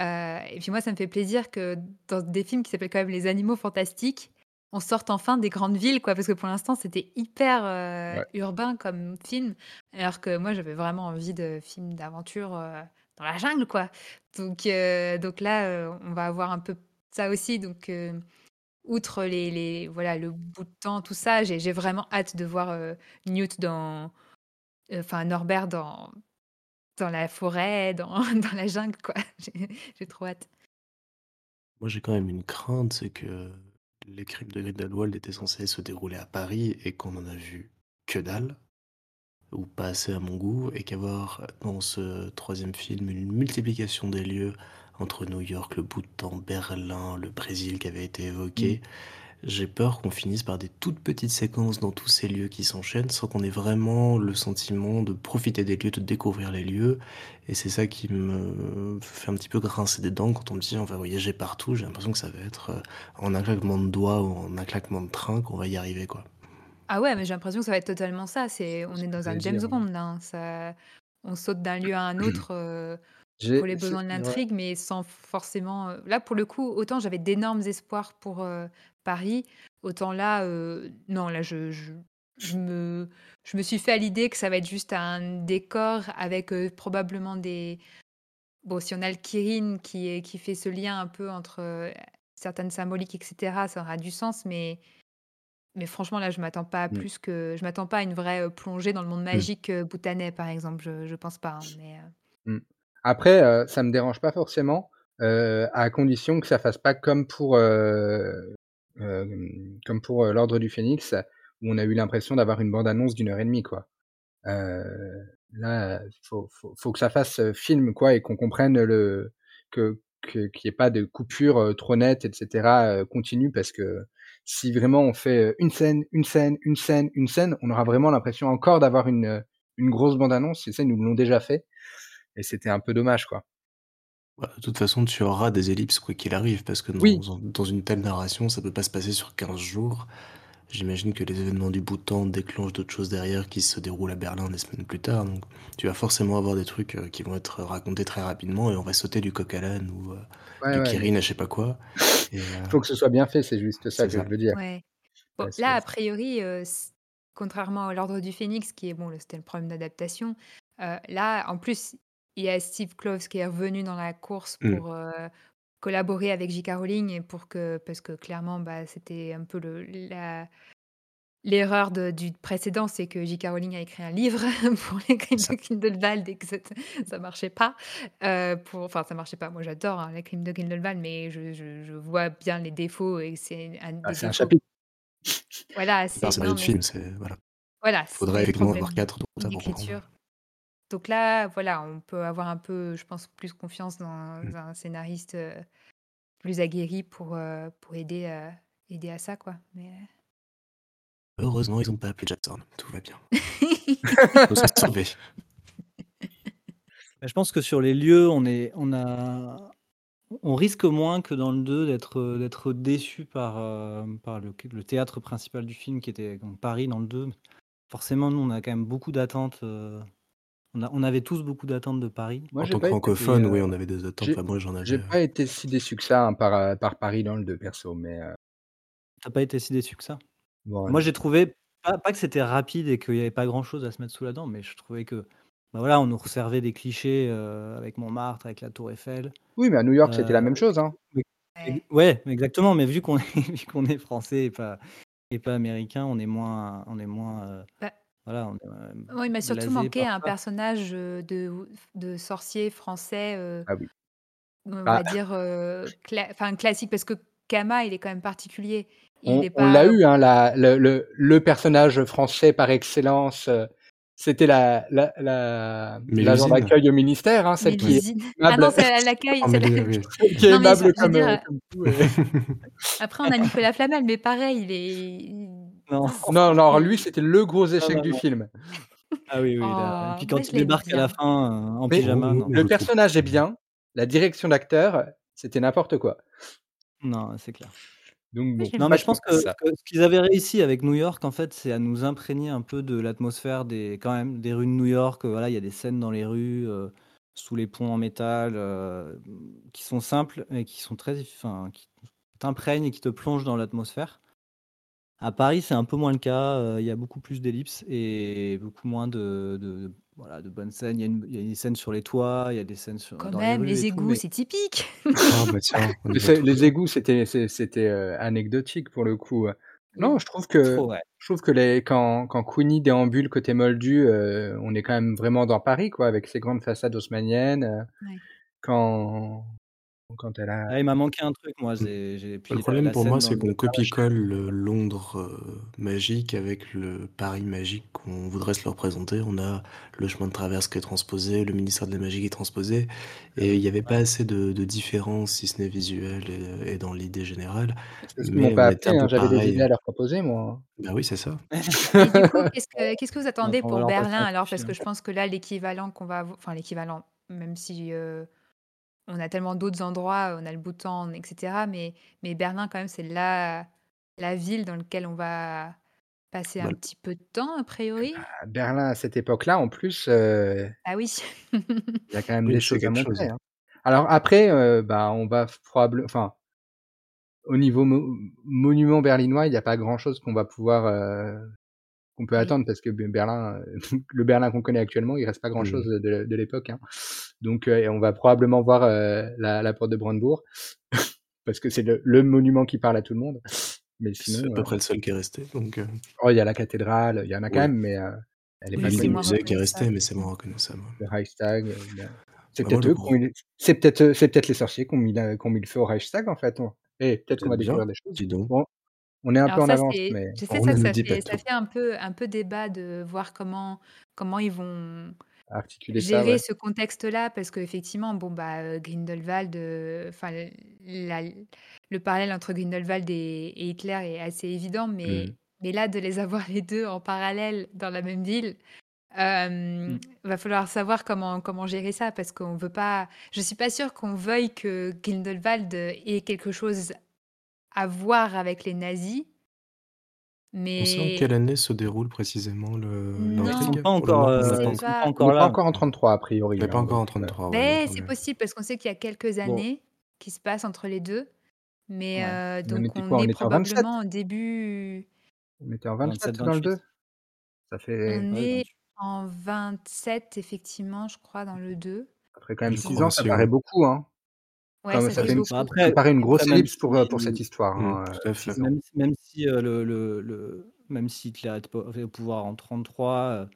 heu et puis moi, ça me fait plaisir que dans des films qui s'appellent quand même Les Animaux Fantastiques, on sorte enfin des grandes villes, quoi, parce que pour l'instant, c'était hyper, Ouais. urbain comme film, alors que moi, j'avais vraiment envie de films d'aventure, dans la jungle, quoi. Donc donc là, on va avoir un peu ça aussi, donc outre les les voilà, le bout de temps, tout ça, j'ai vraiment hâte de voir, heu, Newt dans heu, enfin Norbert dans dans la forêt, dans dans la jungle, quoi. J'ai trop hâte. Moi, j'ai quand même une crainte, c'est que les crimes de Grindelwald étaient censés se dérouler à Paris et qu'on en a vu que dalle, ou pas assez à mon goût, et qu'avoir dans ce troisième film une multiplication des lieux entre New York, le Bhoutan, Berlin, le Brésil qui avait été Mmh. évoqué, j'ai peur qu'on finisse par des toutes petites séquences dans tous ces lieux qui s'enchaînent sans qu'on ait vraiment le sentiment de profiter des lieux, de découvrir les lieux. Et c'est ça qui me fait un petit peu grincer des dents quand on me dit on va voyager partout. J'ai l'impression que ça va être euh, en un claquement de doigts ou en un claquement de train qu'on va y arriver, quoi. Ah ouais, mais j'ai l'impression que ça va être totalement ça. C'est, on est dans un James Bond là. Hein. Ça, on saute d'un lieu à un autre euh, pour les besoins de l'intrigue, mais sans forcément. Euh, là, pour le coup, autant j'avais d'énormes espoirs pour Paris, autant là, non, là, je, je, me, je me suis fait à l'idée que ça va être juste un décor avec probablement des. Bon, si on a le Kirin qui, qui fait ce lien un peu entre certaines symboliques, etc., ça aura du sens, mais mais franchement, là, je m'attends pas à mmh. plus que je m'attends pas à une vraie, plongée dans le monde mmh. magique, bhoutanais, par exemple. Je je pense pas, hein, mais. Après, ça me dérange pas forcément, à condition que ça fasse pas comme pour, comme pour, l'Ordre du Phénix, où on a eu l'impression d'avoir une bande annonce d'une heure et demie, quoi. là, faut faut que ça fasse, film, quoi et qu'on comprenne le que qu'il y ait pas de coupure, trop nette et cetera, continue parce que si vraiment on fait une scène, une scène, une scène, une scène, on aura vraiment l'impression encore d'avoir une, une grosse bande-annonce. Ces scènes, nous l'ont déjà fait. Et c'était un peu dommage, quoi. Bah, de toute façon, tu auras des ellipses quoi qu'il arrive, parce que dans, dans une telle narration, ça peut pas se passer sur 15 jours. J'imagine que les événements du Bhoutan déclenchent d'autres choses derrière qui se déroulent à Berlin des semaines plus tard. Donc, tu vas forcément avoir des trucs qui vont être racontés très rapidement et on va sauter du coq à l'âne ou du Kirin à je sais pas quoi. Il faut que ce soit bien fait, c'est juste ça que je veux dire. là, a priori, contrairement à l'Ordre du Phénix, qui est bon, c'était le problème d'adaptation, là, en plus, il y a Steve Kloves qui est revenu dans la course mmh. pour collaborer avec J.K. Rowling pour que, parce que clairement, bah, c'était un peu le, la, L'erreur du précédent, c'est que J.K. Rowling a écrit un livre pour les crimes de Grindelwald et que ça ne marchait pas. Euh, pour, enfin, ça marchait pas. Moi, j'adore hein, les crimes de Grindelwald, mais je, je, vois bien les défauts et c'est un, ah, un chapitre. Voilà, c'est un film. Voilà. Voilà. Il faudrait effectivement avoir quatre d'écriture. Donc là, voilà, on peut avoir un peu, je pense, plus confiance dans mmh. un scénariste euh, plus aguerri pour, euh, pour aider, aider à ça, quoi. Mais... Heureusement, ils n'ont pas appelé Jackson. Tout va bien. Je pense que sur les lieux, on, est, on, a, on risque moins que dans le 2 d'être, d'être déçu par, euh, par le, le, théâtre principal du film qui était Paris dans le 2. Forcément, nous, on a quand même beaucoup d'attentes. Euh, on, a, on, avait tous beaucoup d'attentes de Paris. Moi, en tant que francophone, oui, on avait des attentes. Enfin, moi, j'en avais. J'ai pas été si déçu que ça hein, par, par Paris dans le 2 perso, mais. Euh T'as pas été si déçu que ça? Moi, j'ai trouvé pas, que c'était rapide et qu'il n'y avait pas grand chose à se mettre sous la dent, mais je trouvais que bah voilà, on nous resservait des clichés avec Montmartre, avec la Tour Eiffel. Oui, mais à New York, c'était la même chose. Hein. Ouais, exactement. Mais vu qu'on est, qu'on est français et pas, et pas américain, on est moins, on est moins. Bah voilà, on est, il m'a surtout manqué un personnage de, de sorcier français. ah oui. On va bah dire, enfin classique, parce que Kama, il est quand même particulier. On, l'a eu, hein, le, le, personnage français par excellence. Euh, c'était la, la, la, l'agent d'accueil au ministère, hein, celle qui est Ah non, c'est l'accueil. qui est aimable comme, euh, Après, on a Nicolas Flamel, mais pareil, il est. Non, non, non lui, c'était le gros échec du film. Ah oui, oui. Là. Et puis quand il débarque à la fin euh, en pyjama. Le personnage est bien, la direction d'acteur, c'était n'importe quoi. Non, c'est clair. Donc Non, mais je pense que, ce qu'ils avaient réussi avec New York, en fait, c'est à nous imprégner un peu de l'atmosphère des, quand même, des rues de New York. Voilà, il y a des scènes dans les rues, sous les ponts en métal, qui sont simples et qui sont très, enfin, qui t'imprègnent et qui te plongent dans l'atmosphère. À Paris, c'est un peu moins le cas. Il y a beaucoup plus d'ellipses et beaucoup moins de, voilà, de bonnes scènes. Il y, a une, il y, a des scènes sur les toits, il y a des scènes sur. Quand même, les, égouts, c'est typique. Ah, bah les égouts, c'était, c'était euh, anecdotique pour le coup. Non, je trouve que, je trouve que les, quand, quand Queenie déambule côté Moldu, euh, on est quand même vraiment dans Paris, quoi, avec ses grandes façades haussmanniennes. Euh, quand, Quand elle a Ah, il m'a manqué un truc, moi, puis Le la problème la pour scène moi, dans c'est le qu'on copie-colle le Londres, heu, magique avec le Paris magique qu'on voudrait se le représenter. On a le chemin de traverse qui est transposé, le ministère de la magie qui est transposé et il y avait pas Ouais. assez de de différence, si ce n'est visuelle et et dans l'idée générale, C'est ce qu'ils m'ont mais pas on était appris, un hein, peu j'avais des pareil, idées à leur proposer moi. Bah oui, c'est ça. Et du coup, qu'est-ce que qu'est-ce que vous attendez va pour leur Berlin alors? Parce que je pense que là, l'équivalent qu'on va avo enfin l'équivalent, même si, heu, on a tellement d'autres endroits, on a le Bhoutan et cetera, mais mais Berlin quand même, c'est la la ville dans lequel on va passer Bah un l petit peu de temps a priori? À Berlin à cette époque-là, en plus, heu Ah oui. il y a quand même Oui, des c'est choses à montrer, hein. Alors après, heu, bah, on va f probable enfin au niveau mo monument berlinois, il y a pas grand-chose qu'on va pouvoir, qu'on peut Oui. attendre parce que Be Berlin, le Berlin qu'on connaît actuellement, il reste pas grand-chose de de de l'époque, hein. Donc et on va probablement voir, heu, la la porte de Brandebourg parce que c'est le le monument qui parle à tout le monde. Mais C'est à sinon, peu heu près le seul qui est resté, donc oh, il y a la cathédrale, il y en a quand même, mais elle est pas Oui, Oui, c'est le musée qui est resté, mais c'est moins reconnaissable. Le Reichstag, c'est Bah peut-être le mis les c'est peut-être, heu, c'est peut-être les sorciers qui ont mis la qui ont mis le feu au Reichstag en fait, on eh, peut-être qu'on va découvrir des choses. dis donc. Bon, on est un peu en avance, mais je sais On ça ça pas fait ça fait un peu un peu débat de voir comment comment ils vont articuler ça, gérer ouais. ce contexte-là parce qu'effectivement, bon, bah, heu, Grindelwald, heu, enfin le parallèle entre Grindelwald et et Hitler est assez évident, Mmh. mais mais là, de les avoir les 2 en parallèle dans la même ville, Mmh. va falloir savoir comment comment gérer ça parce qu'on veut pas je suis pas sûre qu'on veuille que Grindelwald, ait quelque chose à voir avec les nazis On sait en quelle année se déroule précisément le ils sont non, l'intrigue? pas Pour le encore, moment, on heu, pas encore pas pas. On encore n'est pas là, encore en 33 a priori, On n'est pas hein, encore donc en heu 33, ouais, Beh, donc c'est possible parce qu'on sait qu'il y a quelques Bon. années qui se passent entre les 2, mais Ouais. Mais on donc était on quoi? On est était en 27? probablement au début On était en 27 dans le 27-28. 2? Ça fait on Ouais, est 28. en 27 effectivement, je crois, dans le 2. après quand même Je 6 crois ans, ça aussi, paraît ouais. beaucoup, hein. Ouais, Comme ça ça fait une Bah, après paraît une grosse ellipse pour, heu, si pour cette histoire, Mmh, hein, tout à fait. 6 ans. même même si, heu, le le le même si Hitler est au pouvoir en 33, heu,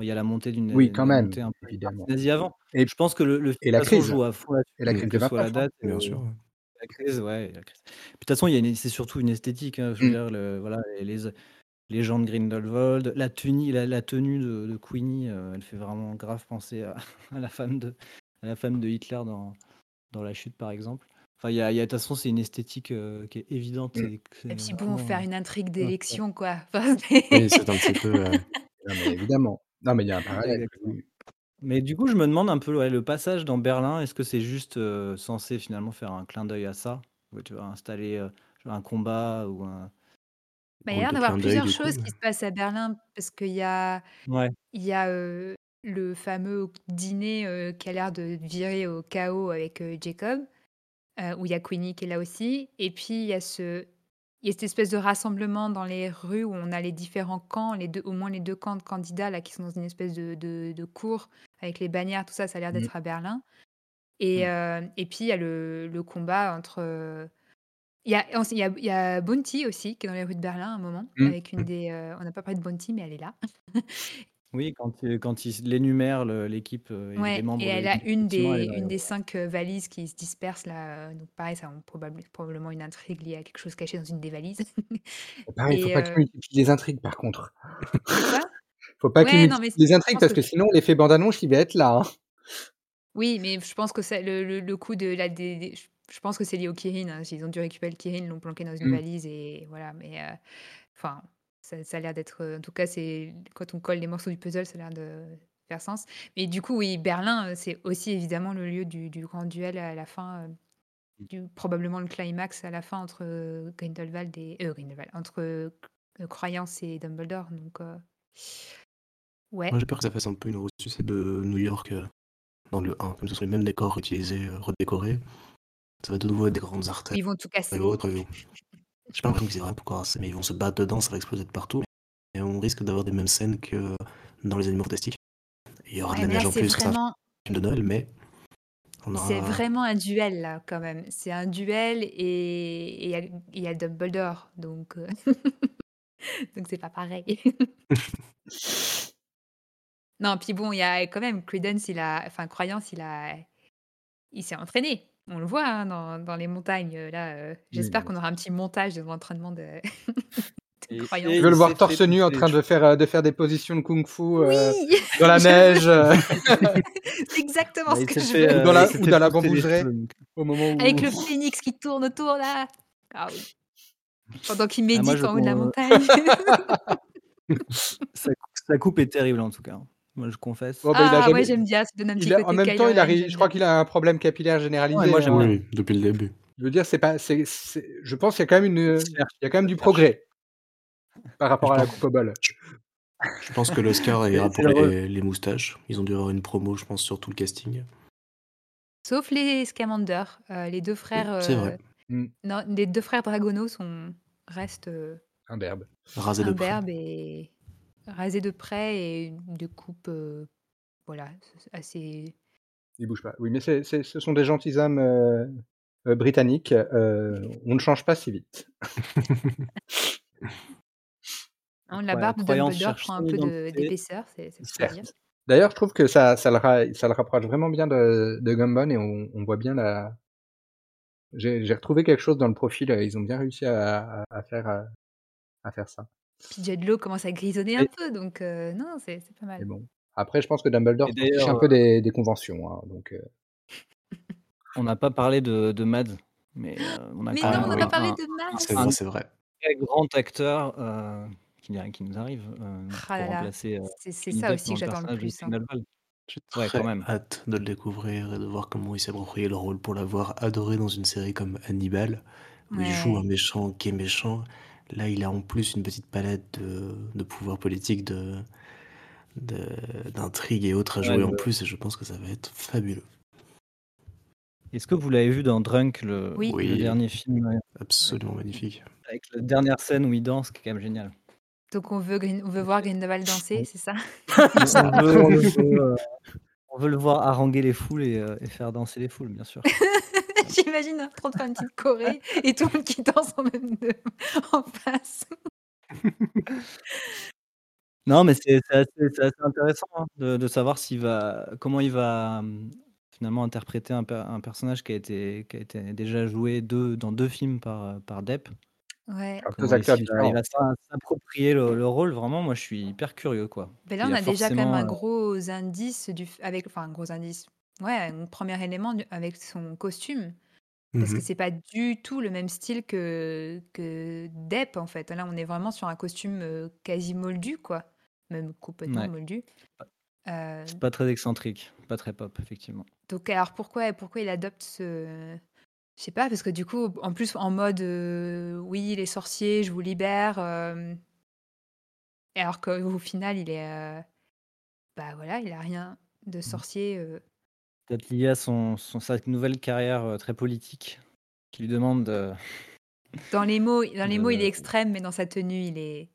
il y a la montée d'une, Oui, quand même, montée un peu évidemment. nazi avant. Et Je pense que le le et la crise joue à fond et la crise de la 29, hein. date, Bien sûr, la crise, ouais, la crise. Puis de toute façon, il y a une c'est surtout une esthétique, hein, je veux Mmh. dire le voilà, les les gens de Grindelwald, la tuni la la tenue de de Queenie, heu, elle fait vraiment grave penser à à la femme de à la femme de Hitler dans dans La Chute, par exemple. Enfin, il y a il y a de toute façon, c'est une esthétique, heu, qui est évidente Mmh. et que Et c'est puis bon, faire une intrigue incroyable. d'élection quoi. Enfin, Oui, c'est un petit peu, Non, mais évidemment. Non, mais il y a un parallèle. Mais du coup, je me demande un peu, ouais, le passage dans Berlin, est-ce que c'est juste, censé finalement faire un clin d'œil à ça? Où tu vas installer, un combat ou un Bah, il y a l'air d'avoir plusieurs choses qui se passent à Berlin parce qu'il y a Ouais. il y a, le fameux dîner, heu, qui a l'air de virer au chaos avec, heu, Jacob, heu, où il y a Queenie qui est là aussi et puis il y a ce il y a cette espèce de rassemblement dans les rues où on a les différents camps, les 2 au moins les 2 camps de candidats là qui sont dans une espèce de de de cour avec les bannières, tout ça, ça a l'air Mmh. d'être à Berlin et Mmh. heu et puis il y a le le combat entre, il y a il y a il y a Bounty aussi qui est dans les rues de Berlin à un moment Mmh. avec une des, on n'a pas parlé de Bounty mais elle est là. Oui, quand, heu, quand il énumère le l'équipe, heu, et les Ouais et membres de elle a l'équipe, une effectivement, elle des une des ouais. 5, heu, valises qui se dispersent là, heu, donc pareil, ça probable probablement une intrigue liée à quelque chose caché dans une des valises Pareil, il faut et pas qu'il heu multiplie les intrigues par contre. de quoi? Faut pas qu'il Ouais, non mais multiplie c les je intrigues pense parce que que sinon l'effet bande annonce, il va être là, hein. oui, mais je pense que c'est le le le coup de la des des je je pense que c'est lié au Kirin, hein. Ils ont dû récupérer le Kirin, l'ont planqué dans une Mmh. valise et voilà, mais heu, enfin, ça ça a l'air d'être, heu, en tout cas, c'est quand on colle les morceaux du puzzle, ça a l'air de faire sens. Mais du coup, oui, Berlin, heu, c'est aussi évidemment le lieu du du grand duel à la fin, du probablement le climax à la fin entre, Grindelwald et Grindelwald, entre, Croyance et Dumbledore donc heu Moi, ouais. j'ai peur que ça fasse un peu une ressuscité de New York, dans le 1, comme ce sont les mêmes décors utilisés, redécorés. Ça va de nouveau être des grandes artères Ils vont tout casser. autres, pas l'impression qu'ils aient vraiment encore assez, mais ils vont se battre dedans, ça va exploser de partout et on risque d'avoir des mêmes scènes que dans Les Animaux Fantastiques. Il y aura de Ouais, la mais là, neige en c'est plus, c'est un vraiment film de Noël, mais c'est vraiment un duel là, quand même. C'est un duel et il y y a Dumbledore donc heu, donc c'est pas pareil. Non, puis bon, il y a quand même Credence, il a enfin Croyance, il a il s'est entraîné. On le voit, hein, dans dans les montagnes, heu, là, Oui, j'espère qu'on aura un petit montage de l'entraînement de de Et. Je veux le voir s'est fait torse nu en train de cheveux. faire, heu, de faire des positions de kung-fu, Oui! dans la neige, C'est exactement Bah, ce que je veux. ou dans la ou dans la donc au moment Avec où le phénix qui tourne autour là. Ah oui. Pendant qu'il ah moi médite je en haut de la montagne. sa cou sa coupe est terrible en tout cas. Moi je confesse. Oh bah, a Ah ouais, jamais j'aime bien, ça donne un petit il a en même temps, il j'aime je crois qu'il a un problème capillaire Ouais, généralisé, moi j'aime hein. bien. Oui, depuis le début. Je veux dire, c'est pas c'est c'est je pense qu'il y a quand même une, Il y a quand même du progrès par rapport Je à la coupe au bol. je pense que l'Oscar ira pour les les moustaches. Ils ont dû avoir une promo, je pense, sur tout le casting. Sauf les Scamander, heu, les 2 Oui, frères, c'est vrai. Mmh. non, les 2 frères Dragono sont restent, heu, Imberbe. Rasé de près. et rasés de près et de coupe, heu, voilà, assez Ils bougent pas. Oui, mais c'est c'est ce sont des gentilshommes, heu heu, britanniques, heu, on ne change pas si vite. Hein, la Croya barbe de Dumbledore prend un peu d'épaisseur, c'est. D'ailleurs, je trouve que ça ça le ra ça le rapproche vraiment bien de de Gumbo et on on voit bien la j'ai j'ai retrouvé quelque chose dans le profil, ils ont bien réussi à à à faire, heu, à faire ça. Puis Jude Law commence à grisonner un Et peu donc heu, non, c'est c'est pas mal. bon, après je pense que Dumbledore fiche un peu heu des des conventions, hein, donc heu on n'a pas parlé de de Mads, mais on a Mais non, on n'a un pas parlé un de c'est un vrai, c'est vrai. très grand acteur, qui a qui nous arrive, Ah pour remplacer, c'est c'est ça aussi que j'attends le de plus, hein. J'ai Ouais, quand très même. hâte de le découvrir et de voir comment il s'est approprié le rôle pour l'avoir adoré dans une série comme Hannibal, où il joue un méchant qui est méchant. Là, il a en plus une petite palette de de pouvoirs politiques, de de d'intrigues et autres à Ouais, jouer en le plus et je pense que ça va être fabuleux. Est-ce que vous l'avez vu dans Drunk, le Oui. le Oui, dernier film, heu, absolument magnifique. avec la dernière scène où il danse, qui est quand même génial. Donc on veut on veut voir Grindelwald danser, c'est ça? on Ça. on veut on le veut, heu, on veut le voir haranguer les foules et et faire danser les foules, bien sûr. J'imagine en train de faire une petite choré et tout le monde qui danse en même de en face. Non, mais c'est assez intéressant, hein, de de savoir s'il va comment il va, mmh, finalement interpréter un per un personnage qui a été qui a été déjà joué 2 dans 2 films par, par Depp. Ouais. par 2 Comment est-ce acteurs qu'il va il va s'approprier le le rôle? Vraiment, moi, je suis hyper curieux, quoi. Là, on a a déjà quand même un heu gros indice du avec enfin un gros indice, ouais, un premier élément du avec son costume. Mmh Parce que mh. c'est pas du tout le même style que que Depp, en fait. Là, on est vraiment sur un costume, heu, quasi moldu, quoi, même complètement moldu. C'est pas très excentrique, pas très pop, effectivement. Donc alors pourquoi pourquoi il adopte ce je sais pas, parce que du coup, en plus en mode, heu, oui, les sorciers, je vous libère, et alors qu'au final, il est, bah, voilà, il a rien de Mmh. sorcier, Peut-être lié à son son sa nouvelle carrière, heu, très politique, qui lui demande de Dans les mots dans les mots, il est extrême, mais dans sa tenue, il est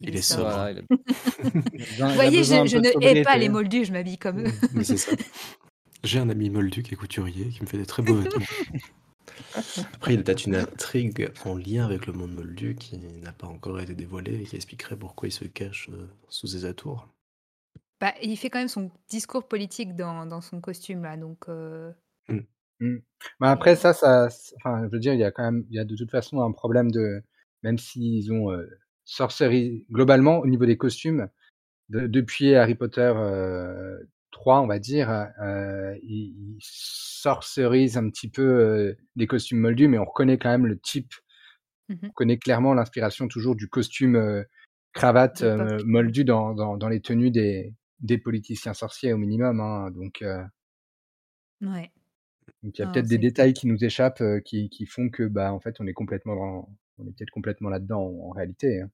il Il est est sobre. voilà, sobre. il a il a besoin Vous voyez, je ne hais pas les moldus, je m'habille comme eux. Mais c'est ça. J'ai un ami moldu qui est couturier, qui me fait des très beaux vêtements. Après, il y a peut-être une intrigue en lien avec le monde moldu qui n'a pas encore été dévoilée et qui expliquerait pourquoi il se cache, heu, sous ses atours. Bah, il fait quand même son discours politique dans dans son costume là, donc heu Mmh. Mmh. Bah, après ça enfin, je veux dire, il y a quand même il y a de toute façon un problème de même s'ils ont, heu, sorceri globalement, au niveau des costumes, de depuis Harry Potter, heu, 3, on va dire, heu, ils ils sorcerisent un petit peu, heu, des costumes moldus, mais on reconnaît quand même le type. Mmh mh. On connaît clairement l'inspiration toujours du costume, cravate, D'époque, heu, ouais. moldu dans dans dans les tenues des des politiciens sorciers au minimum, hein, donc heu Ouais. donc il y a peut-être des détails qui nous échappent, heu, qui qui font que, bah, en fait, on est complètement dans on est peut-être complètement là-dedans en en réalité, hein.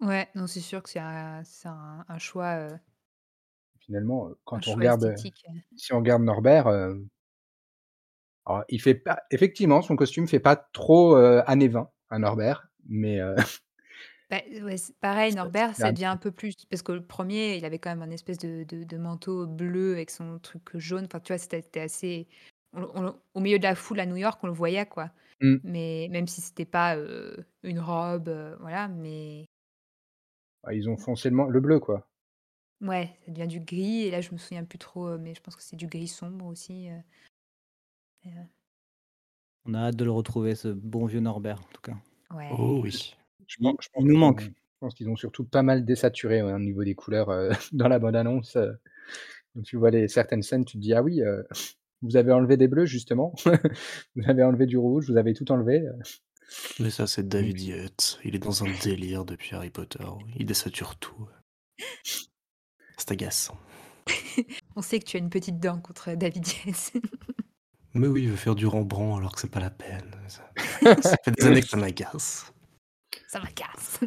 Ouais, non, c'est sûr que c'est un c'est un un choix, heu Finalement, un quand on choix regarde, esthétique, heu si on regarde Norbert, hem alors il fait pas effectivement, son costume fait pas trop, heu, années 20 à Norbert, mais heu Bah, ouais, c'est pareil, Norbert, ça devient un peu plus parce que le 1er, il avait quand même un espèce de de de manteau bleu avec son truc jaune, enfin, tu vois, c'était c'était assez on on au milieu de la foule à New York, on le voyait, quoi, Mmh. mais même si c'était pas, une robe, voilà, mais Bah, ils ont foncé le man le bleu, quoi. Ouais, ça devient du gris et là, je me souviens plus trop, mais je pense que c'est du gris sombre aussi, et On a hâte de le retrouver, ce bon vieux Norbert, en tout cas. Ouais. Oh oui. Je Il pense je pense il nous qu'ils manque. ont je pense qu'ils ont surtout pas mal désaturé, ouais, au niveau des couleurs, heu, dans la bande annonce, heu, donc tu vois les certaines scènes, tu te dis: «Ah oui, heu, vous avez enlevé des bleus justement, vous avez enlevé du rouge, vous avez tout enlevé, heu». Mais ça, c'est Donc David Yates. Il est dans un délire depuis Harry Potter. Il désature tout. C'est agaçant. On sait que tu as une petite dent contre David Yates. Mais oui, il veut faire du Rembrandt alors que c'est pas la peine. Ça, ça fait des années que ça m'agace. Ça m'agace.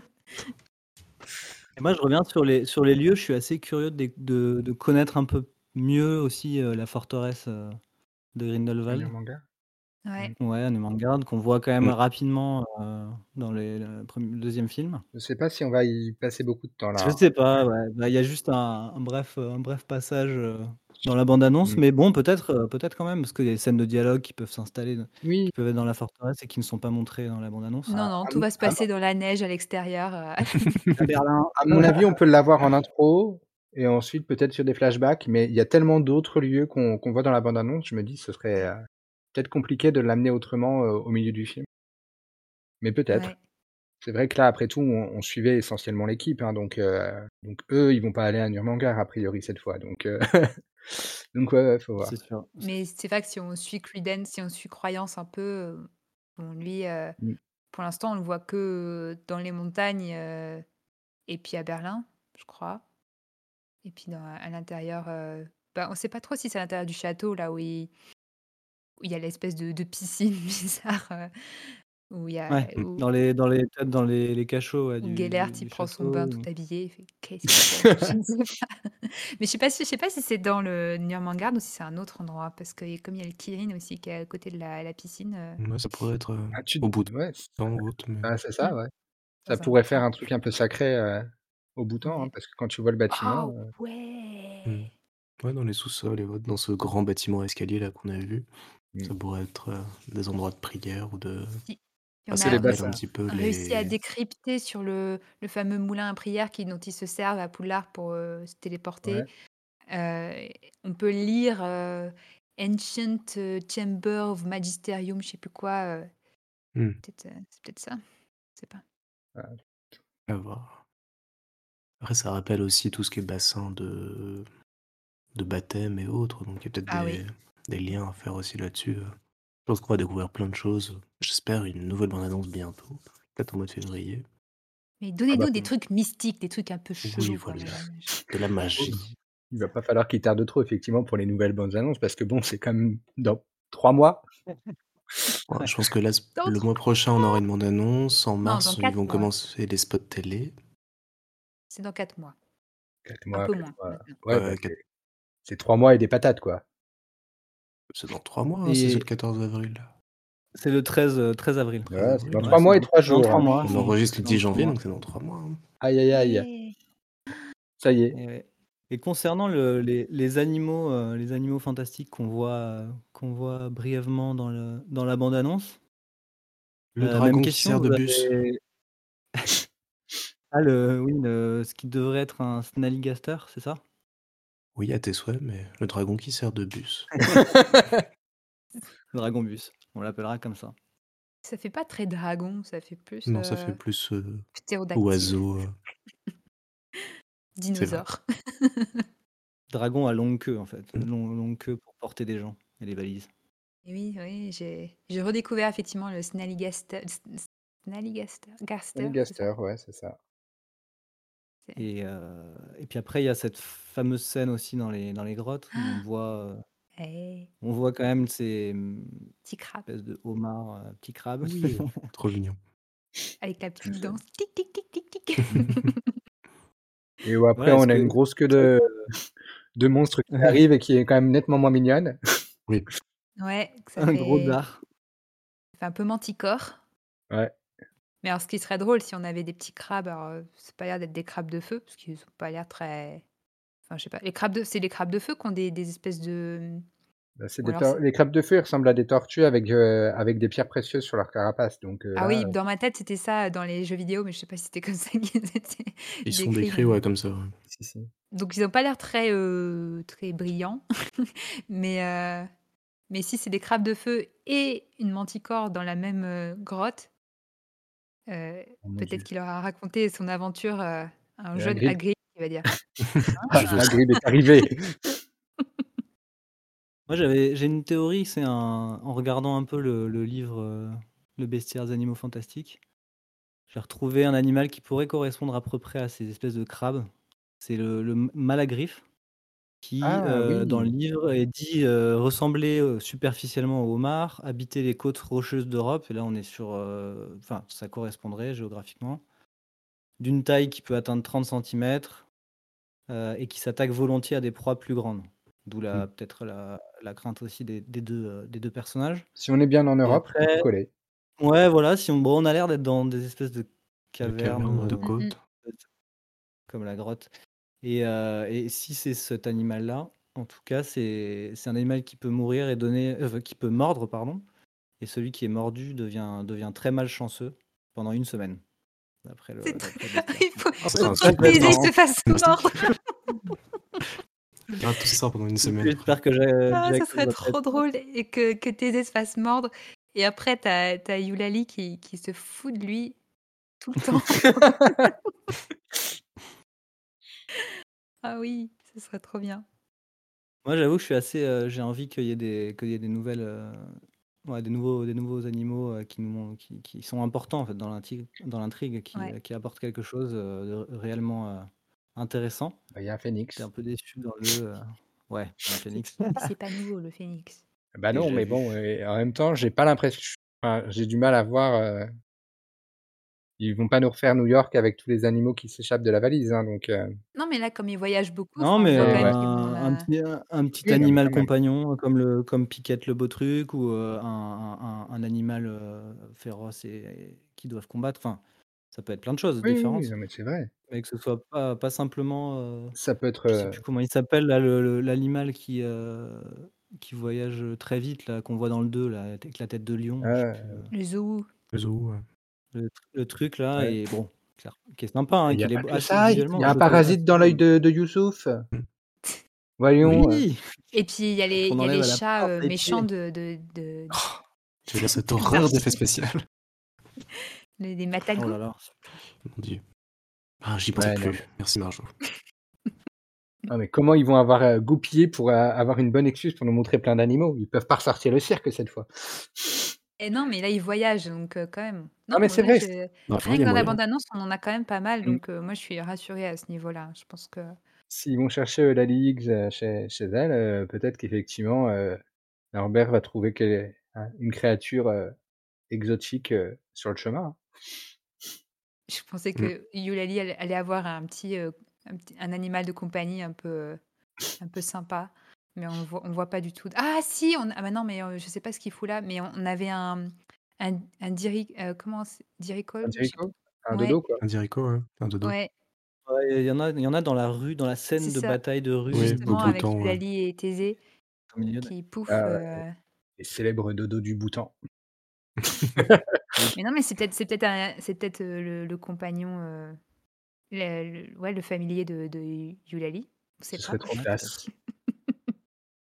Et moi, je reviens sur les, sur les lieux. Je suis assez curieux de, de, de connaître un peu mieux aussi euh, la forteresse euh, de Grindelwald. manga. Ouais. Ouais, Nuremberg, qu'on voit quand même Mm. rapidement euh, dans les, le, premier- le deuxième film. Je sais pas si on va y passer beaucoup de temps là, Je hein. sais pas, ouais. Bah, Il y a juste un, un bref, euh, un bref passage euh, dans la bande-annonce, Mmh. mais bon, peut-être euh, peut-être quand même, parce qu'il y a des scènes de dialogue qui peuvent s'installer, Oui, qui peuvent être dans la forteresse et qui ne sont pas montrées dans la bande-annonce. Non, non, à tout va se mon passer dans la neige à l'extérieur. euh. À Berlin. à mon avis, on peut l'avoir en intro et ensuite peut-être sur des flashbacks, mais il y a tellement d'autres lieux qu'on qu'on voit dans la bande annonce, je me dis ce serait, peut-être compliqué de l'amener autrement, au milieu du film. Mais peut-être. Ouais. C'est vrai que là, après tout, on on suivait essentiellement l'équipe, hein, donc donc eux, ils vont pas aller à Nuremberg a priori cette fois, donc donc ouais, ouais, faut voir. C'est sûr. Mais c'est vrai que si on suit Credence, si on suit Croyance un peu, bon, lui, euh, Mmh. pour l'instant, on le voit que dans les montagnes euh, et puis à Berlin, je crois. Et puis dans, à l'intérieur, euh, bah, on ne sait pas trop si c'est à l'intérieur du château, là où il, où il y a l'espèce de, de piscine bizarre, euh, où il y a, Ouais, où, dans les, dans les, peut-être dans les, les cachots ouais, où du, Gellert, du il prend son bain ou- tout habillé, il fait qu'est-ce Je ne sais pas. Mais je sais pas, si- je sais pas si c'est dans le Nuremberg ou si c'est un autre endroit, parce que comme il y a le Kirin aussi qui est à côté de la, la piscine, euh, Ouais, ça pourrait être euh, Ah, tu au bout de ouais. Mais... c'est ça, Mm. ouais. Ça pourrait faire un truc un peu sacré, heu, au bout temps, hein, Ouais. parce que quand tu vois le bâtiment, Oh heu, Hmm. ouais. Ouais, dans les sous-sols et autres, dans ce grand bâtiment escalier là qu'on a vu, ça mmh, pourrait être euh, des endroits de prière ou de. Si. Et Ah, on ça a les un petit peu réussi à les. décrypter sur le, le fameux moulin à prière qui, dont ils se servent à Poudlard pour euh, se téléporter. Ouais. Euh, on peut lire euh, Ancient euh, Chamber of Magisterium, je sais plus quoi. euh, Hmm, peut-être, euh, c'est peut-être ça. Je sais pas. à voir. Après, ça rappelle aussi tout ce qui est bassin de, de baptême et autres, donc il y a peut-être Ah des... oui. des liens à faire aussi là-dessus. euh. Je pense qu'on va découvrir plein de choses. J'espère une nouvelle bande-annonce bientôt, peut-être au mois de février. Mais Ah bah, donnez-nous des trucs mystiques, des trucs un peu Oui, chelous voilà, de la magie. il va pas falloir qu'il tarde trop effectivement pour les nouvelles bandes annonces parce que bon, c'est quand même dans 3 mois. Ouais, je pense que là, Dans le trois mois prochain, on aura une bande-annonce. En Non, mars, ils quatre vont mois. commencer les spots télé. C'est dans 4 mois. 4 Un mois, peu 4 moins. Ouais, bah, Ouais, quatre- c'est c'est 3 mois et des patates, quoi. C'est dans 3 mois, hein, si c'est le 14 avril. c'est le 13, euh, 13 avril. Ouais, c'est dans ouais, 3 c'est mois et dans- 3 dans jours, trois hein. mois. On enregistre le c'est 10 dans trois janvier, donc c'est dans 3 mois. hein. Aïe, aïe, aïe. Ça y est. Et, concernant le- les, les animaux, euh, les animaux fantastiques qu'on voit, euh, qu'on voit brièvement dans, le, dans la bande-annonce, Le euh, dragon qui sert de bus. ah, le, oui, le- ce qui devrait être un Snallygaster, c'est ça? Oui, à tes souhaits, mais le dragon qui sert de bus. Le dragon bus, on l'appellera comme ça. Ça fait pas très dragon, ça fait plus Non, ça euh, fait plus euh, oiseau. euh, dinosaure. Dragon à longue queue, en fait. Mm. Long- longue queue pour porter des gens et des valises. Et oui, oui, j'ai redécouvert effectivement le Snallygaster. Snallygaster, Gaster, ouais, c'est ça. C'est- Et, euh, et puis après, il y a cette fameuse scène aussi dans les, dans les grottes où on voit, euh, Eh, on voit quand même ces hum, petit crabe espèces de homards, euh, petits crabes. Oui, trop mignon. avec la petite danse. Tic, tic, tic, tic, tic. Et où après, Voilà, on a que- une grosse queue de, de monstres qui arrive et qui est quand même nettement moins mignonne. Oui, ouais, que ça un gros fait, dard. ça fait un peu manticore. Ouais. Mais alors, ce qui serait drôle si on avait des petits crabes, alors euh, c'est pas l'air d'être des crabes de feu, parce qu'ils ont pas l'air très. Enfin, je sais pas. Les crabes de, c'est les crabes de feu qui ont des, des espèces de. Bah, c'est Ou des alors tor- c'est- Les crabes de feu ils ressemblent à des tortues avec, euh, avec des pierres précieuses sur leur carapace. Donc, euh, Ah là, oui, dans ma tête c'était ça dans les jeux vidéo, mais je sais pas si c'était comme ça qu'ils étaient ils sont décrits, ouais, comme ça. ouais. si, si. Donc ils ont pas l'air très euh, très brillants, mais euh, Mais si c'est des crabes de feu et une manticore dans la même, grotte, heu, Oh mon peut-être Dieu. qu'il aura raconté son aventure, heu, à un Et jeune Hagrid Hagrid, il va dire: Ah. Hagrid est arrivé. Moi, j'avais j'ai une théorie, c'est un en regardant un peu le le livre, heu, Le bestiaire des animaux fantastiques, j'ai retrouvé un animal qui pourrait correspondre à peu près à ces espèces de crabes. C'est le le m malagriffe qui, Ah heu, dans le oui! livre est dit, heu, ressembler, heu, superficiellement au homard, habiter les côtes rocheuses d'Europe et là on est sur, enfin ça correspondrait géographiquement. D'une taille qui peut atteindre 30 centimètres, heu et qui s'attaque volontiers à des proies plus grandes. D'où Mmh. la peut-être la la crainte aussi des des 2, heu, des 2 personnages Si on est bien en et Europe, ça peut après coller. ouais voilà, si on bon on a l'air d'être dans des espèces de De cavernes, caverne, de heu, Mmh mh. côte. comme la grotte et heu et si c'est cet animal-là, en tout cas, c'est c'est un animal qui peut mourir et donner enfin qui peut mordre pardon et celui qui est mordu devient devient très malchanceux pendant 1 semaine, d'après le C'est très d'après le il faut pas que marrant. se fasse mordre. Garde tout ça pendant une semaine. j'espère que Ja Ah, ça serait trop drôle et que que Thésée se fasse mordre et après tu as tu as Eulalie qui qui se fout de lui tout le temps. Ah oui, ce serait trop bien. Moi, j'avoue que je suis assez, heu, j'ai envie qu'il y ait des qu'il y ait des nouvelles, heu, ouais, des nouveaux des nouveaux animaux, heu, qui nous mon qui qui sont importants, en fait, dans l'intrigue dans l'intrigue, qui, Ouais. qui apportent quelque chose, heu, de réellement, heu, intéressant. Bah, il y a un J'étais phénix. un peu déçu dans le, heu ouais, un C'est phénix. mais c'est pas nouveau le phénix. Bah non, Déjà mais vu. bon en même temps, j'ai pas l'impression enfin, j'ai du mal à voir, heu ils vont pas nous refaire New York avec tous les animaux qui s'échappent de la valise, hein, donc heu Non, mais là, comme ils voyagent beaucoup, Non, mais même ouais. vont dans un un petit un un petit Oui, animal compagnon comme le comme Piquette le Beau-Truc ou, heu, un un un un animal, féroce et qu'ils doivent combattre. Enfin, ça peut être plein de choses Oui, oui, oui, différentes, non, mais c'est vrai. mais que ce soit pas pas simplement, Ça peut être, je sais plus comment il s'appelle l'animal qui, qui voyage, très vite là, qu'on voit dans le 2 là, avec la tête de lion, je sais plus, heu heu le zoo. Le zoo, ouais. Le tr le truc là Ouais. et bon, clair qui est sympa, hein, Il y a est pas ça, il visuellement y a un parasite dans l'œil de de Youssouf. Voyons, Oui! Et puis il y a les y a chats, à méchants de de de Oh! Tu veux dire cette horreur d'effets Darcy. spécial? Les les Oh Matagot. là là. Mon Dieu. Ah, j'y pensais Ouais, plus. Merci Marjo. non, mais comment ils vont avoir, heu, goupillé pour, avoir une bonne excuse pour nous montrer plein d'animaux? Ils peuvent pas ressortir le cirque cette fois. Et non, mais là, ils voyagent donc quand même. Non, Non, mais c'est vrai, je rien il y que a dans la moyen. bande annonce, on en a quand même pas mal Mmh. donc moi je suis rassurée à ce niveau-là. Je pense que S'ils vont chercher Eulalie Higgs, heu, chez chez elle, peut-être qu'effectivement, Norbert va trouver que un une créature, exotique, sur le chemin, hein. je pensais Mmh. que Eulalie allait allait avoir un petit, un petit un animal de compagnie un peu, un peu sympa, mais on voit on voit pas du tout ah si, on ah bah non, mais heu, je sais pas ce qu'il fout là, mais on on avait un un un diri heu, comment c'est Un diricole? Je sais Jericho? Un pas. Ouais, dodo, quoi. Un Dirico, ouais. Un dodo. ouais, Ouais, il y en a il y en a dans la rue, dans la c'est scène de ça. bataille de rue, Oui, au Justement avec temps, ouais. Eulalie et Thésée au milieu de qui pouf, Ah heu les célèbres dodos du Bhoutan. mais non, mais c'est peut-être c'est peut-être un c'est peut-être, heu, le le compagnon, heu, le le ouais, le familier de de Eulalie, on Ce sait serait pas. trop Ouais, classe. peut-être.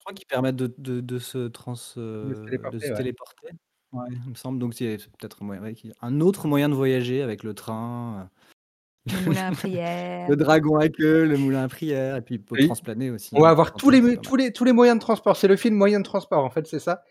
Je crois qu'ils permettent de de de se trans De se heu, de téléporter, se ouais. téléporter. Ouais, il me semble, donc c'est peut-être un moyen ouais, qui un autre moyen de voyager avec le train, heu, Le moulin à prière. le dragon à queue, le moulin à prière et puis il peut Oui, transplaner aussi, on va hein, avoir tous les c'est mu pas mal. tous les tous les moyens de transport. C'est le film Moyens de transport, en fait, c'est ça.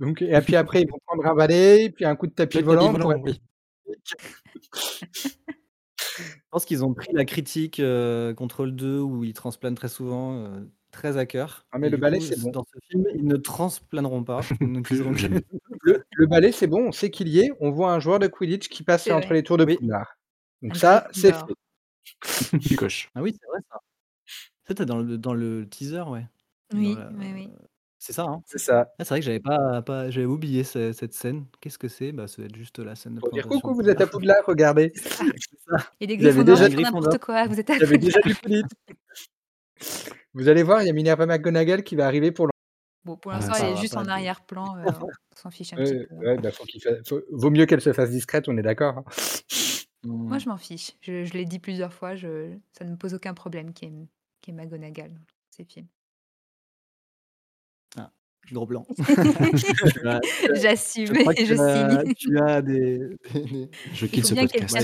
Donc et puis après, ils vont prendre un balai, puis un coup de tapis Le tapis volant pour volant, oui. Je pense qu'ils ont pris la critique, heu, contre le 2 où ils transplanent très souvent, heu, très à cœur ah mais et le du balai, coup, c'est bon. dans ce film, ils ne transplaneront pas, ils. Le le balai, c'est bon, on sait qu'il y est. On voit un joueur de Quidditch qui passe entre vrai, les tours de. Poudlard. Donc un ça, c'est fait. Tu coches. Ah oui, c'est vrai ça. Ça, tu dans le dans le teaser, ouais. Oui, la oui, oui. c'est ça, hein? C'est ça. Ah, c'est vrai que j'avais pas pas j'avais oublié ce cette scène. Qu'est-ce que c'est? Bah, ça doit être juste la scène de Pour dire: «Coucou, vous êtes à Poudlard. Poudlard, regardez». Il y a des Vous avez Gryffondors déjà n'importe quoi, vous êtes à vous avez déjà Poudlard. du Quidditch. Vous allez voir, il y a Minerva McGonagall qui va arriver pour Bon, pour Ah, l'instant, elle est juste en arrière-plan, heu, on s'en fiche un petit peu. ouais, bah, faut qu'il fa faut vaut mieux qu'elle se fasse discrète, on est d'accord, hein. Moi, mmh. je m'en fiche. Je je l'ai dit plusieurs fois, je ça ne me pose aucun problème y ait McGonagall dans ces films. Ah. gros blanc. J'assume et je signe. tu as des, des- des- Je quitte ce podcast.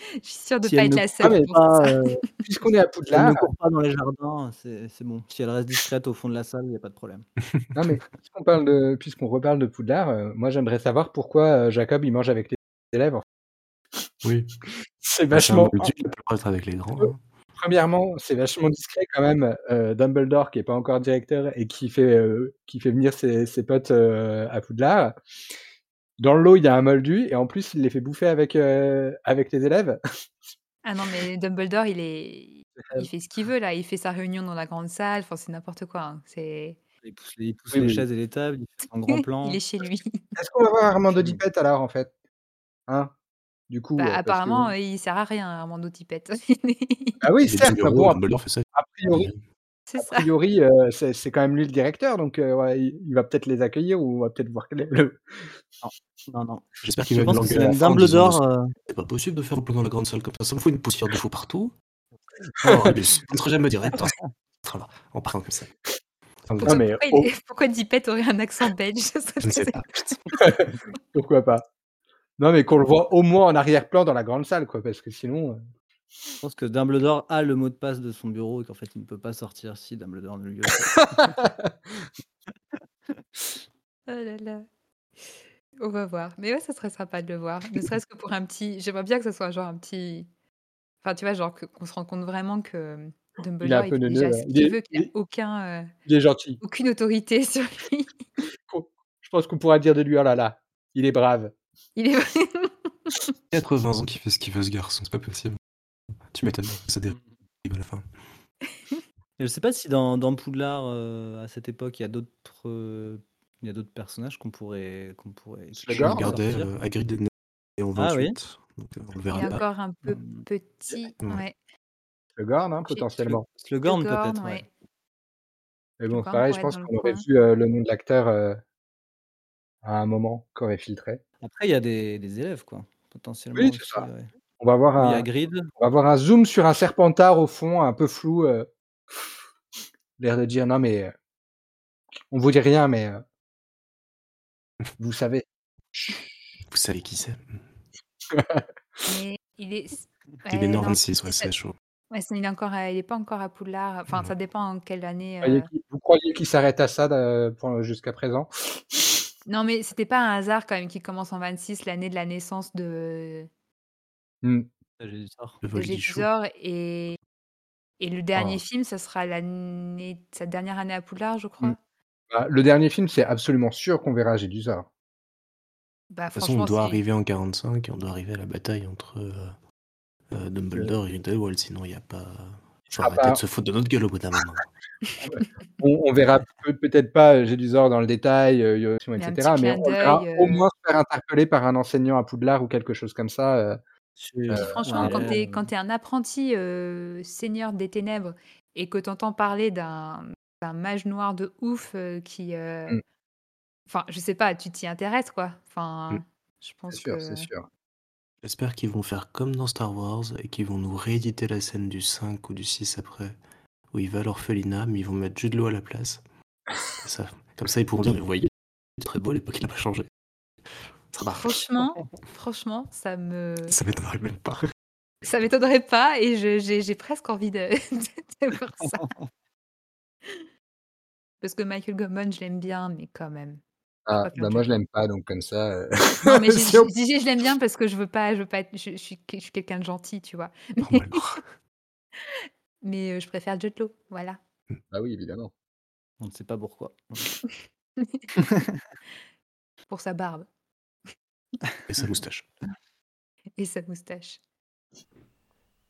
Je suis sûre de Si pas être ne la seule euh, Puisqu'on est à si elle ne Poudlard, court pas dans les jardins, c'est bon. Si elle reste discrète au fond de la salle, il n'y a pas de problème. non mais puisqu'on parle de, puisqu'on reparle de Poudlard, euh, moi j'aimerais savoir pourquoi euh, Jacob il mange avec les élèves. en fait. Oui. C'est vachement. peut pas être avec les grands. Hein. Premièrement, c'est vachement discret quand même. euh, Dumbledore qui est pas encore directeur et qui fait euh, qui fait venir ses, ses potes euh, à Poudlard. Dans le lot, il y a un moldu et en plus il les fait bouffer avec euh, avec les élèves. Ah non, mais Dumbledore, il est, il fait ce qu'il veut là. Il fait sa réunion dans la grande salle. Enfin, c'est n'importe quoi. hein. C'est, Il pousse les, il pousse Oui, les oui. chaises et les tables, il fait un grand plan. il est chez lui. Est-ce qu'on va voir Armando Dipette alors en fait? Hein? Du coup. Bah, euh, que- apparemment, euh, il sert à rien, Armando Tipette. Ah oui, certes. 10 mais euros, Bon, a Dumbledore fait ça. a priori, a priori, euh, c'est c'est quand même lui le directeur, donc euh, ouais, il, il va peut-être les accueillir ou on va peut-être voir quel est le. Non, non. J'espère qu'il Je va pense que c'est Dumbledore. euh, C'est pas possible de faire le plan dans la grande salle comme ça. Ça me faut une poussière de faux partout. Oh, on ne sera jamais directeur. Voilà, en parlant comme ça. Enfin, Non, mais Pourquoi, oh, pourquoi Dipette aurait un accent belge? Je ne sais pas. pourquoi pas? Non, mais qu'on le voit au moins en arrière-plan dans la grande salle, quoi, parce que sinon. Je pense que Dumbledore a le mot de passe de son bureau et qu'en fait il ne peut pas sortir si Dumbledore ne lui. Oh là là. On va voir. Mais ouais, ça serait sympa de le voir. Ne serait-ce que pour un petit. J'aimerais bien que ce soit genre un petit. Enfin, tu vois, genre qu'on se rende compte vraiment que Dumbledore, un peu il déjà ce Il veut, qu'il n'a il- aucun, euh, Il est gentil. aucune autorité sur lui. Je pense qu'on pourra dire de lui, oh là là, il est brave. Il est vraiment. 80 ans qu'il fait ce qu'il veut, ce garçon, c'est pas possible. Tu m'étonnes, ça dérive à la fin. Et je sais pas si dans, dans Poudlard, euh, à cette époque, il y a d'autres euh, il y a d'autres personnages qu'on pourrait qu'on pourrait Le Je Garde regardais sortir. euh, Hagrid né en Ah 28, oui. donc euh, on le Il verra pas. encore un peu Mm. petit. Ouais. Ouais. Le Gorn, hein, potentiellement. Slughorn Slughorn, peut-être. ouais. ouais. Mais bon, pareil, je pense qu'on le aurait coin. vu euh, le nom de l'acteur euh, à un moment, qu'on aurait filtré. Après, il y a des, des élèves, quoi, potentiellement. Oui, c'est ça. On va voir Il y un, a Grid. on va voir un zoom sur un serpentard au fond, un peu flou. euh, L'air de dire, non mais, euh, on vous dit rien, mais euh, vous savez. Vous savez qui c'est il est. Il ouais, est en non, 26, ouais, c'est- chaud. ouais, il est encore, à- il est pas encore à Poudlard. Enfin, Non. ça dépend en quelle année. Vous croyez euh, qu'il- Vous croyez qu'il s'arrête à ça euh, jusqu'à présent? Non, mais c'était pas un hasard quand même qu'il commence en 26, l'année de la naissance de, Le. Gétisor. Et, et le dernier Ah. film, ça sera l'année, sa dernière année à Poudlard, je crois. Mm. Bah, le dernier film, c'est absolument sûr qu'on verra Gédusor. Bah, De toute façon, on doit arriver en 45 et on doit arriver à la bataille entre euh, euh, Dumbledore et Grindelwald, sinon il n'y a pas... Faut Ah arrêter bah. de se foutre de notre gueule au bout d'un moment. On, on verra peut- peut-être pas Gédusor dans le détail, euh, etc. Mais on verra au euh. moins se faire interpeller par un enseignant à Poudlard ou quelque chose comme ça. Euh. Puis, Franchement, quand t'es euh, quand t'es un apprenti euh, seigneur des ténèbres et que t'entends parler d'un d'un mage noir de ouf euh, qui, euh, Mm. enfin, je sais pas, tu t'y intéresses quoi. Enfin, Mm. je C'est pense sûr, que c'est sûr. J'espère qu'ils vont faire comme dans Star Wars et qu'ils vont nous rééditer la scène du 5 ou du 6 après, où il va à l'orphelinat, mais ils vont mettre Jude Law à la place. Ça, comme ça, ils pourront dire, vous voyez, c'est très beau, l'époque, il n'a pas changé. Franchement, franchement, ça me, Ça m'étonnerait même pas. ça m'étonnerait pas et je- j'ai j'ai presque envie de, de voir ça. Parce que Michael Gambon, je l'aime bien, mais quand même. Ah, bah moi, je l'aime pas, donc comme ça. euh, Non, mais j'ai- si on- je disais je l'aime bien parce que je veux pas, je veux pas être, je, je suis, je suis quelqu'un de gentil, tu vois. Normalement. Mais euh, je préfère Jet Lo, voilà. Bah oui, évidemment. On ne sait pas pourquoi. Pour sa barbe Et sa moustache. et sa moustache.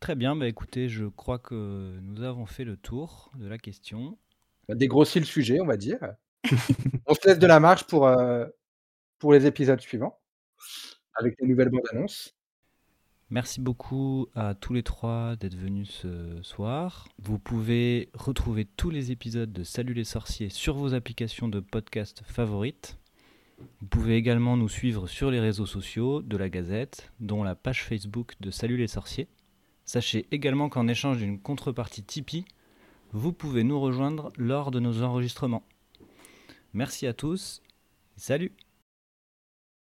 Très bien, bah écoutez, je crois que nous avons fait le tour de la question. On a dégrossi le sujet, on va dire. on se laisse de la marge pour, euh, pour les épisodes suivants, avec les nouvelles bandes annonces. Merci beaucoup à tous les trois d'être venus ce soir. Vous pouvez retrouver tous les épisodes de Salut les sorciers sur vos applications de podcast favorites. Vous pouvez également nous suivre sur les réseaux sociaux de la Gazette, dont la page Facebook de Salut les sorciers. Sachez également qu'en échange d'une contrepartie Tipeee, vous pouvez nous rejoindre lors de nos enregistrements. Merci à tous. Salut